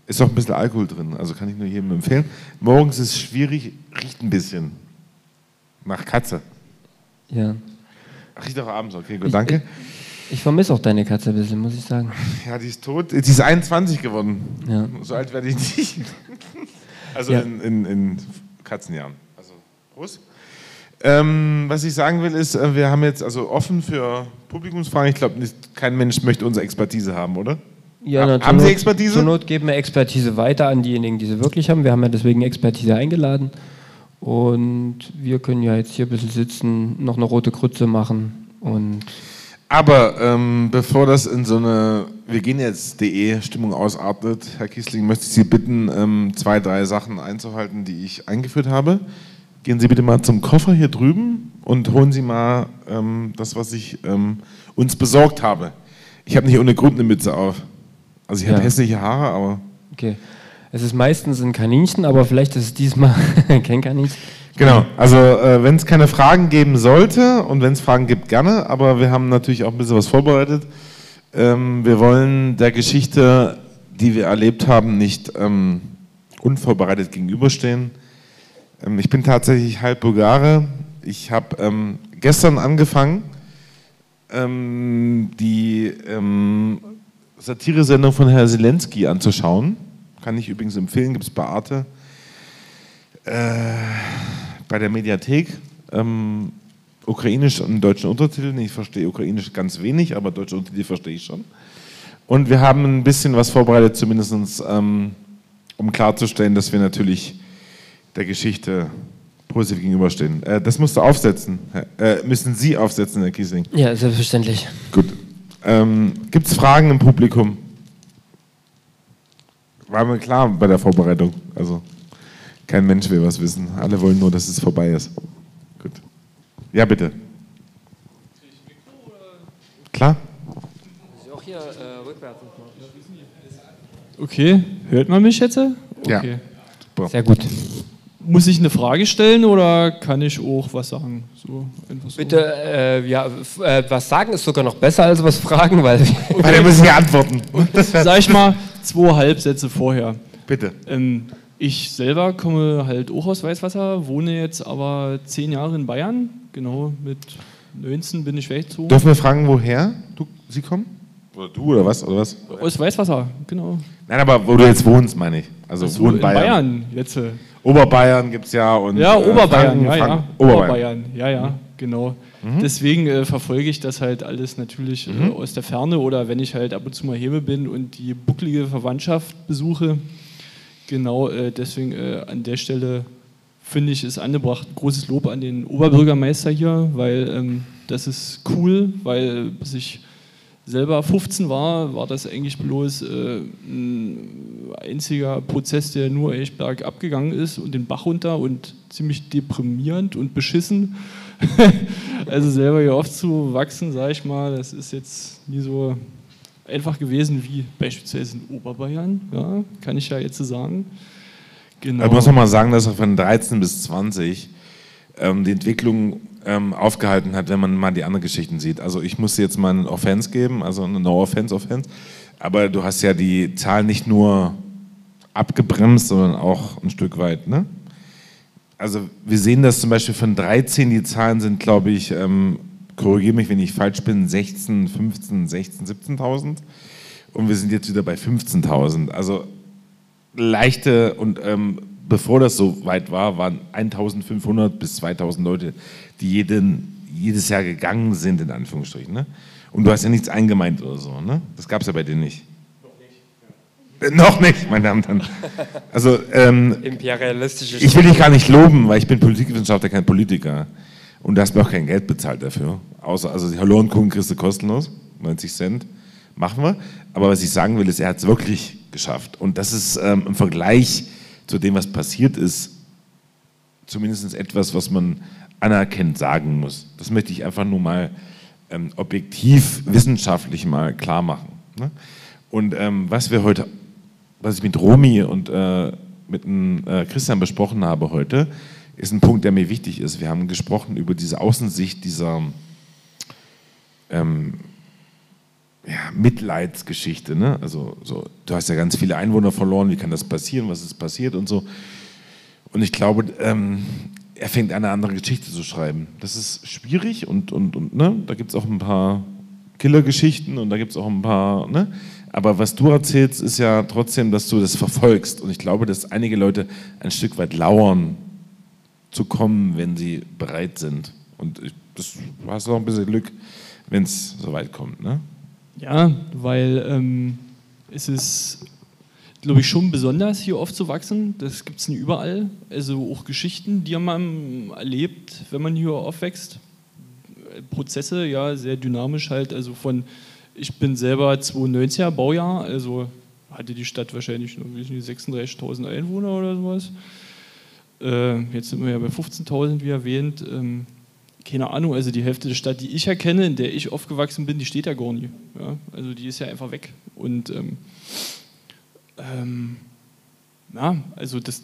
Ist auch ein bisschen Alkohol drin, also kann ich nur jedem empfehlen. Morgens ist es schwierig, riecht ein bisschen. Nach Katze. Ja. Riecht auch abends, okay, gut, danke. Ich, ich vermisse auch deine Katze ein bisschen, muss ich sagen. Ja, die ist tot. Die ist 21 geworden. Ja. So alt werde ich nicht. Also Ja. in, in, in Katzenjahren. Also, Prost. Ähm, was ich sagen will, ist, äh, wir haben jetzt also offen für Publikumsfragen. Ich glaube, kein Mensch möchte unsere Expertise haben, oder? Ja, Haben- na, haben Sie Not- Expertise? Zur Not geben wir Expertise weiter an diejenigen, die sie wirklich haben. Wir haben ja deswegen Expertise eingeladen. Und wir können ja jetzt hier ein bisschen sitzen, noch eine rote Krütze machen. Und Aber ähm, bevor das in so eine Wir gehen jetzt DE Stimmung ausartet, Herr Kiesling, möchte ich Sie bitten, ähm, zwei, drei Sachen einzuhalten, die ich eingeführt habe. Gehen Sie bitte mal zum Koffer hier drüben und holen Sie mal ähm, das, was ich ähm, uns besorgt habe. Ich habe nicht ohne Grund eine Mütze auf. Also ich habe Ja. hässliche Haare, aber okay. Es ist meistens ein Kaninchen, aber vielleicht ist es diesmal kein Kaninchen. Genau, also äh, wenn es keine Fragen geben sollte und wenn es Fragen gibt, gerne, aber wir haben natürlich auch ein bisschen was vorbereitet. Ähm, wir wollen der Geschichte, die wir erlebt haben, nicht ähm, unvorbereitet gegenüberstehen. Ähm, ich bin tatsächlich halb Bulgare. Ich habe ähm, gestern angefangen, ähm, die ähm, Satiresendung von Herrn Zelensky anzuschauen. Kann ich übrigens empfehlen, gibt es bei Arte. Äh, bei der Mediathek. Ähm, Ukrainisch und deutschen Untertiteln. Ich verstehe Ukrainisch ganz wenig, aber deutsche Untertitel verstehe ich schon. Und wir haben ein bisschen was vorbereitet, zumindest ähm, um klarzustellen, dass wir natürlich der Geschichte positiv gegenüberstehen. Äh, das musst du aufsetzen. Äh, müssen Sie aufsetzen, Herr Kiesling. Ja, selbstverständlich. Gut. Ähm, Gibt es Fragen im Publikum? War mir klar bei der Vorbereitung. Also kein Mensch will was wissen. Alle wollen nur, dass es vorbei ist. Gut. Ja, bitte. Klar? Auch hier rückwärts. Okay, hört man mich jetzt? Ja. Okay. Sehr gut. Muss ich eine Frage stellen oder kann ich auch was sagen? So, einfach so. Bitte, äh, ja, äh, was sagen ist sogar noch besser als was fragen, weil Weil er muss ja antworten. Sag ich mal zwei Halbsätze vorher. bitte. Ähm, ich selber komme halt auch aus Weißwasser, wohne jetzt aber zehn Jahre in Bayern. Genau, mit 19 bin ich weggezogen. Dürfen wir fragen, woher du, sie kommen? Oder du oder was? Oder was? Aus Weißwasser, genau. Nein, aber wo du jetzt wohnst, meine ich. Also So, wo in in Bayern. Bayern jetzt. Äh, Oberbayern gibt es ja. Und, Ja, äh, Oberbayern, Franken, ja, ja. Franken, Oberbayern. Oberbayern, ja, ja, genau. Deswegen äh, verfolge ich das halt alles natürlich äh, aus der Ferne oder wenn ich halt ab und zu mal Hebe bin und die bucklige Verwandtschaft besuche. Genau, äh, deswegen äh, an der Stelle finde ich es angebracht, großes Lob an den Oberbürgermeister hier, weil ähm, das ist cool, weil bis ich selber 15 war, war das eigentlich bloß äh, ein einziger Prozess, der nur echt bergab gegangen ist und den Bach runter und ziemlich deprimierend und beschissen. also selber hier aufzuwachsen, sage ich mal, das ist jetzt nie so einfach gewesen wie beispielsweise in Oberbayern, ja, kann ich ja jetzt so sagen. Genau. Ich muss noch mal sagen, dass von 13 bis 20 ähm, die Entwicklung ähm, aufgehalten hat, wenn man mal die anderen Geschichten sieht. Also ich muss jetzt mal einen Offense geben, also eine No Offense Offense, aber du hast ja die Zahlen nicht nur abgebremst, sondern auch ein Stück weit, ne? Also wir sehen das zum Beispiel von 13, die Zahlen sind, glaube ich, ähm, korrigiere mich, wenn ich falsch bin, 16, 15, 16, 17.000 und wir sind jetzt wieder bei 15.000. Also leichte und ähm, bevor das so weit war, waren 1500 bis 2000 Leute, die jeden, jedes Jahr gegangen sind, in Anführungsstrichen. Ne? Und du hast ja nichts eingemeint oder so. Ne? Das gab es ja bei dir nicht. Äh, Noch nicht, meine Damen und Herren. Also, ähm, imperialistische ich will dich gar nicht loben, weil ich bin Politikwissenschaftler, kein Politiker. Und du hast mir auch kein Geld bezahlt dafür. Außer, also die Hallo und Kuchen kriegst du kostenlos, 90 Cent. Machen wir. Aber was ich sagen will, ist, er hat es wirklich geschafft. Und das ist ähm, im Vergleich zu dem, was passiert ist, zumindest etwas, was man anerkennt sagen muss. Das möchte ich einfach nur mal ähm, objektiv, wissenschaftlich mal klar machen. Ne? Und ähm, was wir heute, was ich mit Romy und äh, mit äh, Christian besprochen habe heute, ist ein Punkt, der mir wichtig ist. Wir haben gesprochen über diese Außensicht dieser ähm, ja, Mitleidsgeschichte. Ne? Also, so, du hast ja ganz viele Einwohner verloren, wie kann das passieren, was ist passiert und so. Und ich glaube, ähm, er fängt an, eine andere Geschichte zu schreiben. Das ist schwierig und, und, und ne? da gibt es auch ein paar Killergeschichten und da gibt es auch ein paar. Ne? Aber was du erzählst, ist ja trotzdem, dass du das verfolgst. Und ich glaube, dass einige Leute ein Stück weit lauern, zu kommen, wenn sie bereit sind. Und ich, das, du hast noch ein bisschen Glück, wenn es so weit kommt. Ne? Ja, weil ähm, es ist, glaube ich, schon besonders hier aufzuwachsen. Das gibt es nicht überall. Also auch Geschichten, die man erlebt, wenn man hier aufwächst. Prozesse, ja, sehr dynamisch halt. Also von, ich bin selber 92er Baujahr, also hatte die Stadt wahrscheinlich nur 36.000 Einwohner oder sowas. Äh, jetzt sind wir ja bei 15.000, wie erwähnt. Ähm, keine Ahnung, also die Hälfte der Stadt, die ich erkenne, in der ich aufgewachsen bin, die steht ja gar nie. Ja? Also die ist ja einfach weg. Und ähm, ähm, ja, also das,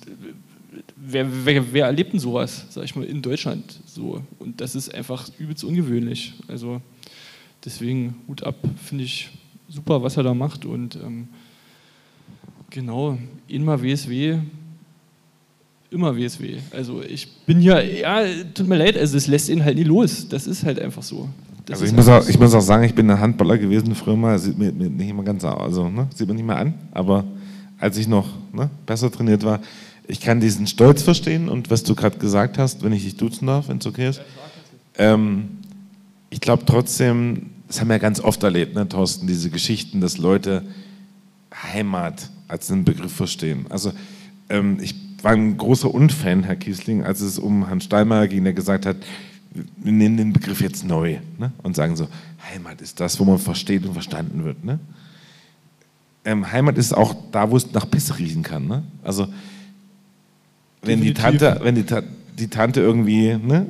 wer, wer, wer erlebt denn sowas, sag ich mal, in Deutschland so? Und das ist einfach übelst ungewöhnlich. Also deswegen Hut ab, finde ich super, was er da macht. Und ähm, genau, immer WSW, immer WSW. Also ich bin ja, ja, tut mir leid, also es lässt ihn halt nie los. Das ist halt einfach so. Das Also ich muss, auch, ich muss auch sagen, ich bin ein Handballer gewesen früher mal, sieht mir, nicht immer ganz also ne, sieht man nicht mehr an, aber als ich noch ne, besser trainiert war, ich kann diesen Stolz verstehen und was du gerade gesagt hast, wenn ich dich duzen darf, wenn es okay ist. Ähm, ich glaube trotzdem, das haben wir ja ganz oft erlebt, ne, Thorsten, diese Geschichten, dass Leute Heimat als einen Begriff verstehen. Also ähm, ich war ein großer Unfan, Herr Kiesling, als es um Herrn Steinmeier ging, der gesagt hat, wir nehmen den Begriff jetzt neu ne? und sagen so, Heimat ist das, wo man versteht und verstanden wird. Ne? Ähm, Heimat ist auch da, wo es nach Pisse riechen kann. Ne? Also wenn die. Tante, wenn die, Ta die Tante irgendwie ne,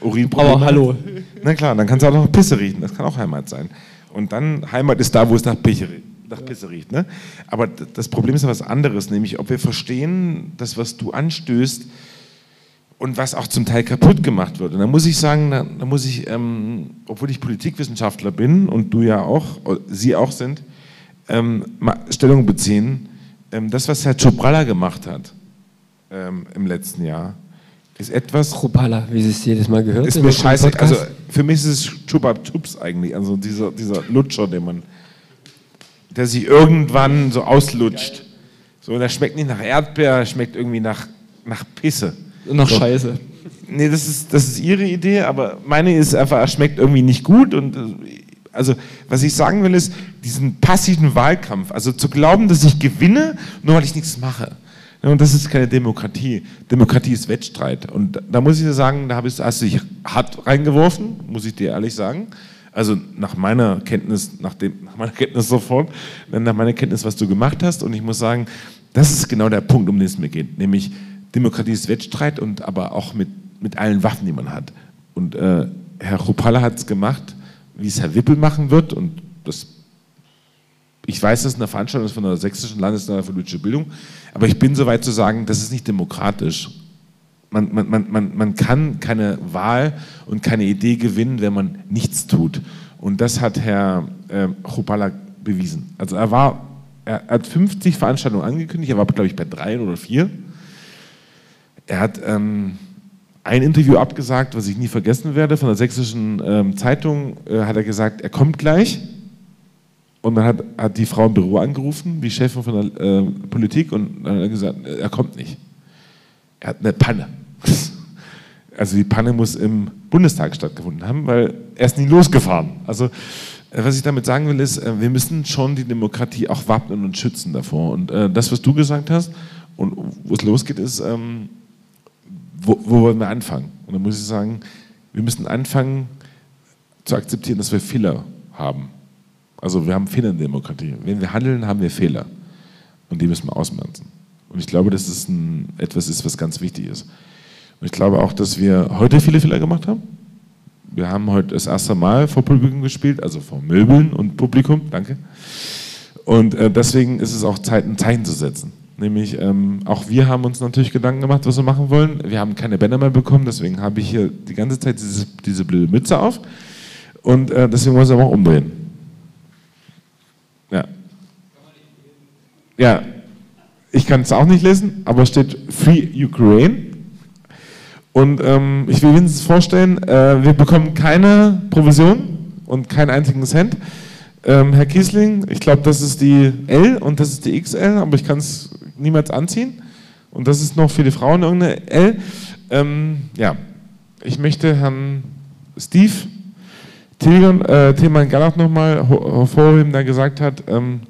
Urinprobleme Aber hallo. hat, na klar, dann kann es auch noch nach Pisse riechen. Das kann auch Heimat sein. Und dann Heimat ist da, wo es nach Pisse, nach Pisse riecht. Ne? Aber das Problem ist ja was anderes, nämlich ob wir verstehen, das, was du anstößt und was auch zum Teil kaputt gemacht wird. Und da muss ich sagen, da, da muss ich, ähm, obwohl ich Politikwissenschaftler bin und du ja auch, oder Sie auch sind, ähm, mal Stellung beziehen. Ähm, das, was Herr Chobralla gemacht hat ähm, im letzten Jahr, ist etwas. Chopala, wie Sie es jedes Mal gehört Ist in mir scheiße. Also für mich ist es Chupa Chups eigentlich, also dieser, dieser Lutscher, den man, der sich irgendwann so auslutscht. So, der schmeckt nicht nach Erdbeer, schmeckt irgendwie nach, nach Pisse. Nach so. Scheiße. Nee, das ist, das ist ihre Idee, aber meine ist einfach, er schmeckt irgendwie nicht gut und also was ich sagen will ist, diesen passiven Wahlkampf, also zu glauben, dass ich gewinne, nur weil ich nichts mache. Und das ist keine Demokratie. Demokratie ist Wettstreit. Und da- muss ich dir sagen, da habe ich, dich hart reingeworfen, muss ich dir ehrlich sagen. Also nach meiner Kenntnis, nach, dem, nach meiner Kenntnis sofort, nach meiner Kenntnis, was du gemacht hast. Und ich muss sagen, das ist genau der Punkt, um den es mir geht. Nämlich Demokratie ist Wettstreit und aber auch mit, mit allen Waffen, die man hat. Und äh, Herr Chopalla hat es gemacht, wie es Herr Wippel machen wird. Und das ich weiß, das ist eine Veranstaltung von der Sächsischen Landesstelle für politische Bildung, aber ich bin so weit zu sagen, das ist nicht demokratisch. Man, man, man, man, man kann keine Wahl und keine Idee gewinnen, wenn man nichts tut. Und das hat Herr äh, Chopalla bewiesen. Also er war, er hat 50 Veranstaltungen angekündigt, er war, glaube ich, bei drei oder vier. Er hat ähm, ein Interview abgesagt, was ich nie vergessen werde, von der Sächsischen ähm, Zeitung äh, hat er gesagt, er kommt gleich. Und dann hat, hat die Frau im Büro angerufen, die Chefin von der äh, Politik, und dann hat er gesagt, er kommt nicht. Er hat eine Panne. Also die Panne muss im Bundestag stattgefunden haben, weil er ist nie losgefahren. Also äh, was ich damit sagen will, ist, äh, wir müssen schon die Demokratie auch wappnen und schützen davor. Und äh, das, was du gesagt hast und wo es losgeht, ist, ähm, wo, wo wollen wir anfangen? Und da muss ich sagen, wir müssen anfangen zu akzeptieren, dass wir Fehler haben. Also wir haben Fehler in der Demokratie. Wenn wir handeln, haben wir Fehler. Und die müssen wir ausmerzen. Und ich glaube, dass es ein, etwas ist, was ganz wichtig ist. Und ich glaube auch, dass wir heute viele Fehler gemacht haben. Wir haben heute das erste Mal vor Publikum gespielt, also vor Möbeln und Publikum, danke. Und äh, deswegen ist es auch Zeit, ein Zeichen zu setzen. Nämlich, ähm, auch wir haben uns natürlich Gedanken gemacht, was wir machen wollen. Wir haben keine Banner mehr bekommen, deswegen habe ich hier die ganze Zeit diese, diese blöde Mütze auf. Und äh, deswegen wollen wir es auch umdrehen. Ja. Ja, ich kann es auch nicht lesen, aber es steht Free Ukraine. Und ähm, ich will wenigstens vorstellen, äh, wir bekommen keine Provision und keinen einzigen Cent. Ähm, Herr Kiesling, ich glaube, das ist die L und das ist die XL, aber ich kann es niemals anziehen. Und das ist noch für die Frauen irgendeine L. Ähm, ja, ich möchte Herrn Steve Tilman, äh, Tilman Gallach nochmal hervorheben, der gesagt hat, ähm,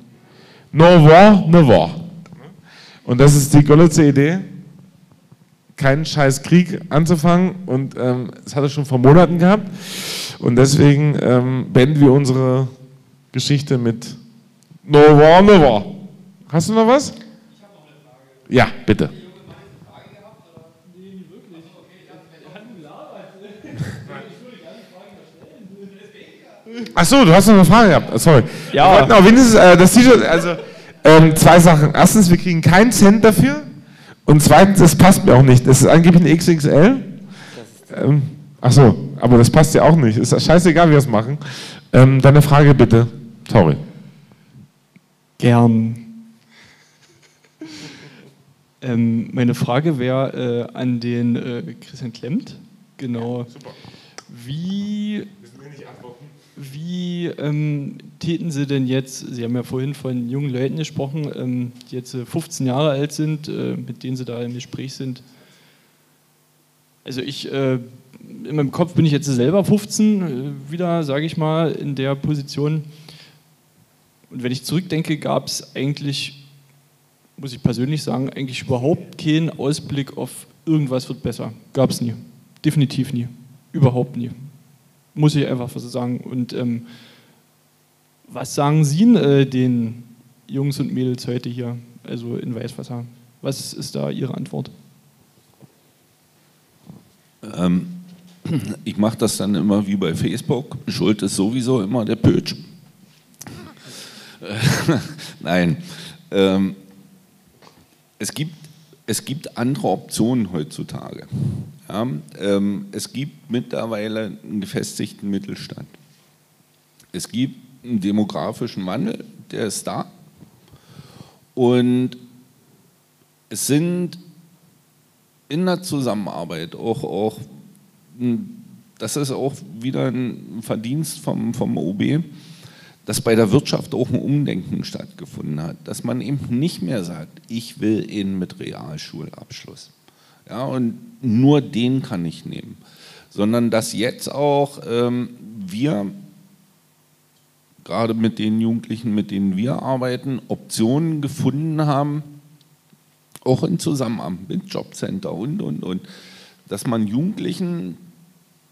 no war, no war. Und das ist die Golitzer Idee, keinen scheiß Krieg anzufangen. Und ähm, das hat er schon vor Monaten gehabt. Und deswegen ähm, beenden wir unsere Geschichte mit No war, no war. Hast du noch was? Ich habe noch eine Frage. Ja, bitte. Ach so, du hast noch eine Frage gehabt. Sorry. Ja. Wir wollten auch wenigstens äh, das T-Shirt, also ähm, zwei Sachen. Erstens, wir kriegen keinen Cent dafür. Und zweitens, das passt mir auch nicht. Das ist angeblich eine XXL. Ähm, ach so, aber das passt ja auch nicht. Ist scheißegal, wie wir es machen. Ähm, deine Frage bitte. Sorry. Gern. Ähm, meine Frage wäre äh, an den äh, Christian Klemmt. Genau. Wie, wie ähm, täten Sie denn jetzt, Sie haben ja vorhin von jungen Leuten gesprochen, ähm, die jetzt äh, 15 Jahre alt sind, äh, mit denen Sie da im Gespräch sind. Also ich, äh, in meinem Kopf bin ich jetzt selber 15, äh, wieder, sage ich mal, in der Position. Und wenn ich zurückdenke, gab es eigentlich, muss ich persönlich sagen, eigentlich überhaupt keinen Ausblick auf irgendwas wird besser. Gab es nie. Definitiv nie. Überhaupt nie. Muss ich einfach so sagen. Und ähm, was sagen Sie äh, den Jungs und Mädels heute hier, also in Weißwasser? Was ist da Ihre Antwort? Ähm, ich mache das dann immer wie bei Facebook. Schuld ist sowieso immer der Pötsch. Nein. Ähm, es, gibt, es gibt andere Optionen heutzutage. Ja, ähm, es gibt mittlerweile einen gefestigten Mittelstand. Es gibt einen demografischen Wandel, der ist da. Und es sind in der Zusammenarbeit auch, auch das ist auch wieder ein Verdienst vom, vom OB, dass bei der Wirtschaft auch ein Umdenken stattgefunden hat, dass man eben nicht mehr sagt, ich will ihn mit Realschulabschluss. Ja, und nur den kann ich nehmen. Sondern dass jetzt auch ähm, wir, gerade mit den Jugendlichen, mit denen wir arbeiten, Optionen gefunden haben, auch in Zusammenarbeit mit Jobcenter und, und, und, dass man Jugendlichen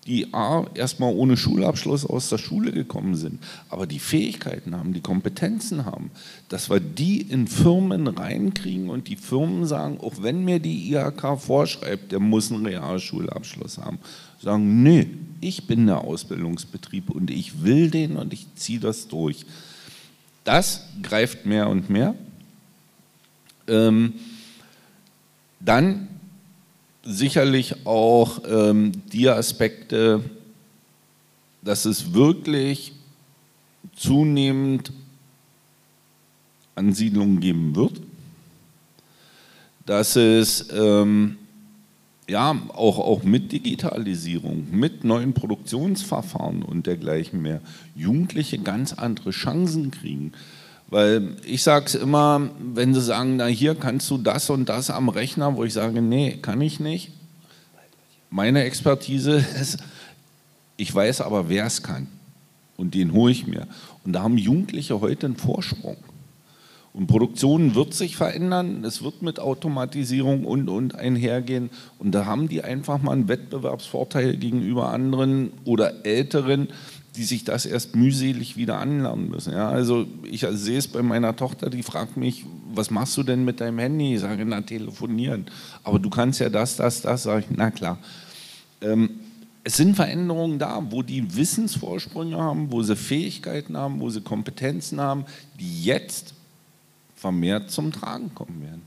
die A, erstmal ohne Schulabschluss aus der Schule gekommen sind, aber die Fähigkeiten haben, die Kompetenzen haben, dass wir die in Firmen reinkriegen und die Firmen sagen, auch wenn mir die IHK vorschreibt, der muss einen Realschulabschluss haben, sagen, nee, ich bin der Ausbildungsbetrieb und ich will den und ich ziehe das durch. Das greift mehr und mehr. Ähm, dann sicherlich auch ähm, die Aspekte, dass es wirklich zunehmend Ansiedlungen geben wird, dass es ähm, ja auch, auch mit Digitalisierung, mit neuen Produktionsverfahren und dergleichen mehr Jugendliche ganz andere Chancen kriegen. Weil ich sage es immer, wenn sie sagen, na hier kannst du das und das am Rechner, wo ich sage, nee, kann ich nicht. Meine Expertise ist, ich weiß aber, wer es kann. Und den hole ich mir. Und da haben Jugendliche heute einen Vorsprung. Und Produktion wird sich verändern, es wird mit Automatisierung und, und einhergehen. Und da haben die einfach mal einen Wettbewerbsvorteil gegenüber anderen oder Älteren, die sich das erst mühselig wieder anlernen müssen. Ja, also ich sehe es bei meiner Tochter, die fragt mich, was machst du denn mit deinem Handy? Ich sage, na, telefonieren. Aber du kannst ja das, das, das. Sage ich, na klar. Ähm, es sind Veränderungen da, wo die Wissensvorsprünge haben, wo sie Fähigkeiten haben, wo sie Kompetenzen haben, die jetzt vermehrt zum Tragen kommen werden.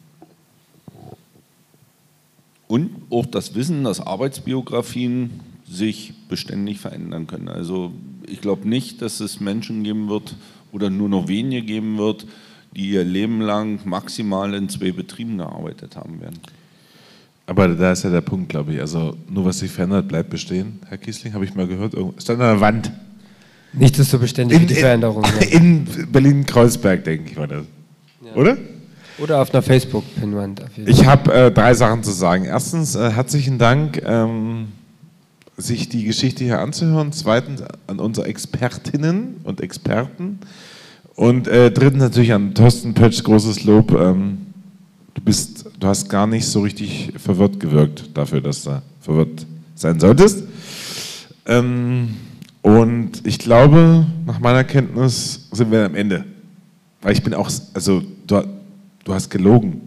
Und auch das Wissen, dass Arbeitsbiografien sich beständig verändern können. Also ich glaube nicht, dass es Menschen geben wird oder nur noch wenige geben wird, die ihr Leben lang maximal in zwei Betrieben gearbeitet haben werden. Aber da ist ja der Punkt, glaube ich. Also nur was sich verändert, bleibt bestehen. Herr Kiesling, habe ich mal gehört, stand an der Wand. Nichts ist so beständig in, wie die Veränderung. Ja. In Berlin-Kreuzberg, denke ich mal. Das. Ja. Oder? Oder auf einer Facebook-Pinwand. Ich habe äh, drei Sachen zu sagen. Erstens, äh, herzlichen Dank. Ähm, sich die Geschichte hier anzuhören. Zweitens an unsere Expertinnen und Experten. Und äh, drittens natürlich an Thorsten Pötsch, großes Lob. Ähm, du, bist, du hast gar nicht so richtig verwirrt gewirkt dafür, dass du verwirrt sein solltest. Ähm, und ich glaube, nach meiner Kenntnis sind wir am Ende. Weil ich bin auch, also du, du hast gelogen.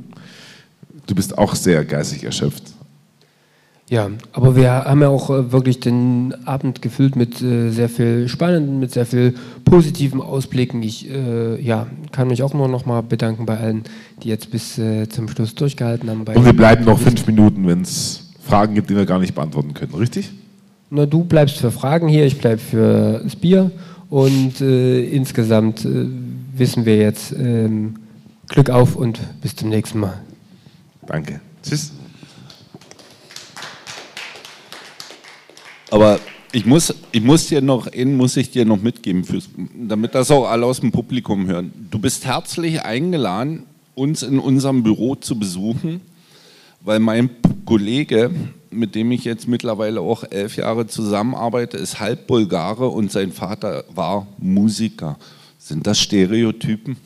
Du bist auch sehr geistig erschöpft. Ja, aber wir haben ja auch äh, wirklich den Abend gefüllt mit äh, sehr viel Spannenden, mit sehr viel positiven Ausblicken. Ich äh, ja, kann mich auch nur noch mal bedanken bei allen, die jetzt bis äh, zum Schluss durchgehalten haben. Und wir bleiben noch fünf Minuten, wenn es Fragen gibt, die wir gar nicht beantworten können, richtig? Na, du bleibst für Fragen hier, ich bleibe für das Bier und äh, insgesamt äh, wissen wir jetzt ähm, Glück auf und bis zum nächsten Mal. Danke. Tschüss. Aber ich muss, ich muss dir noch, einen muss ich dir noch mitgeben, damit das auch alle aus dem Publikum hören. Du bist herzlich eingeladen, uns in unserem Büro zu besuchen, weil mein Kollege, mit dem ich jetzt mittlerweile auch elf Jahre zusammenarbeite, ist halb Bulgare und sein Vater war Musiker. Sind das Stereotypen?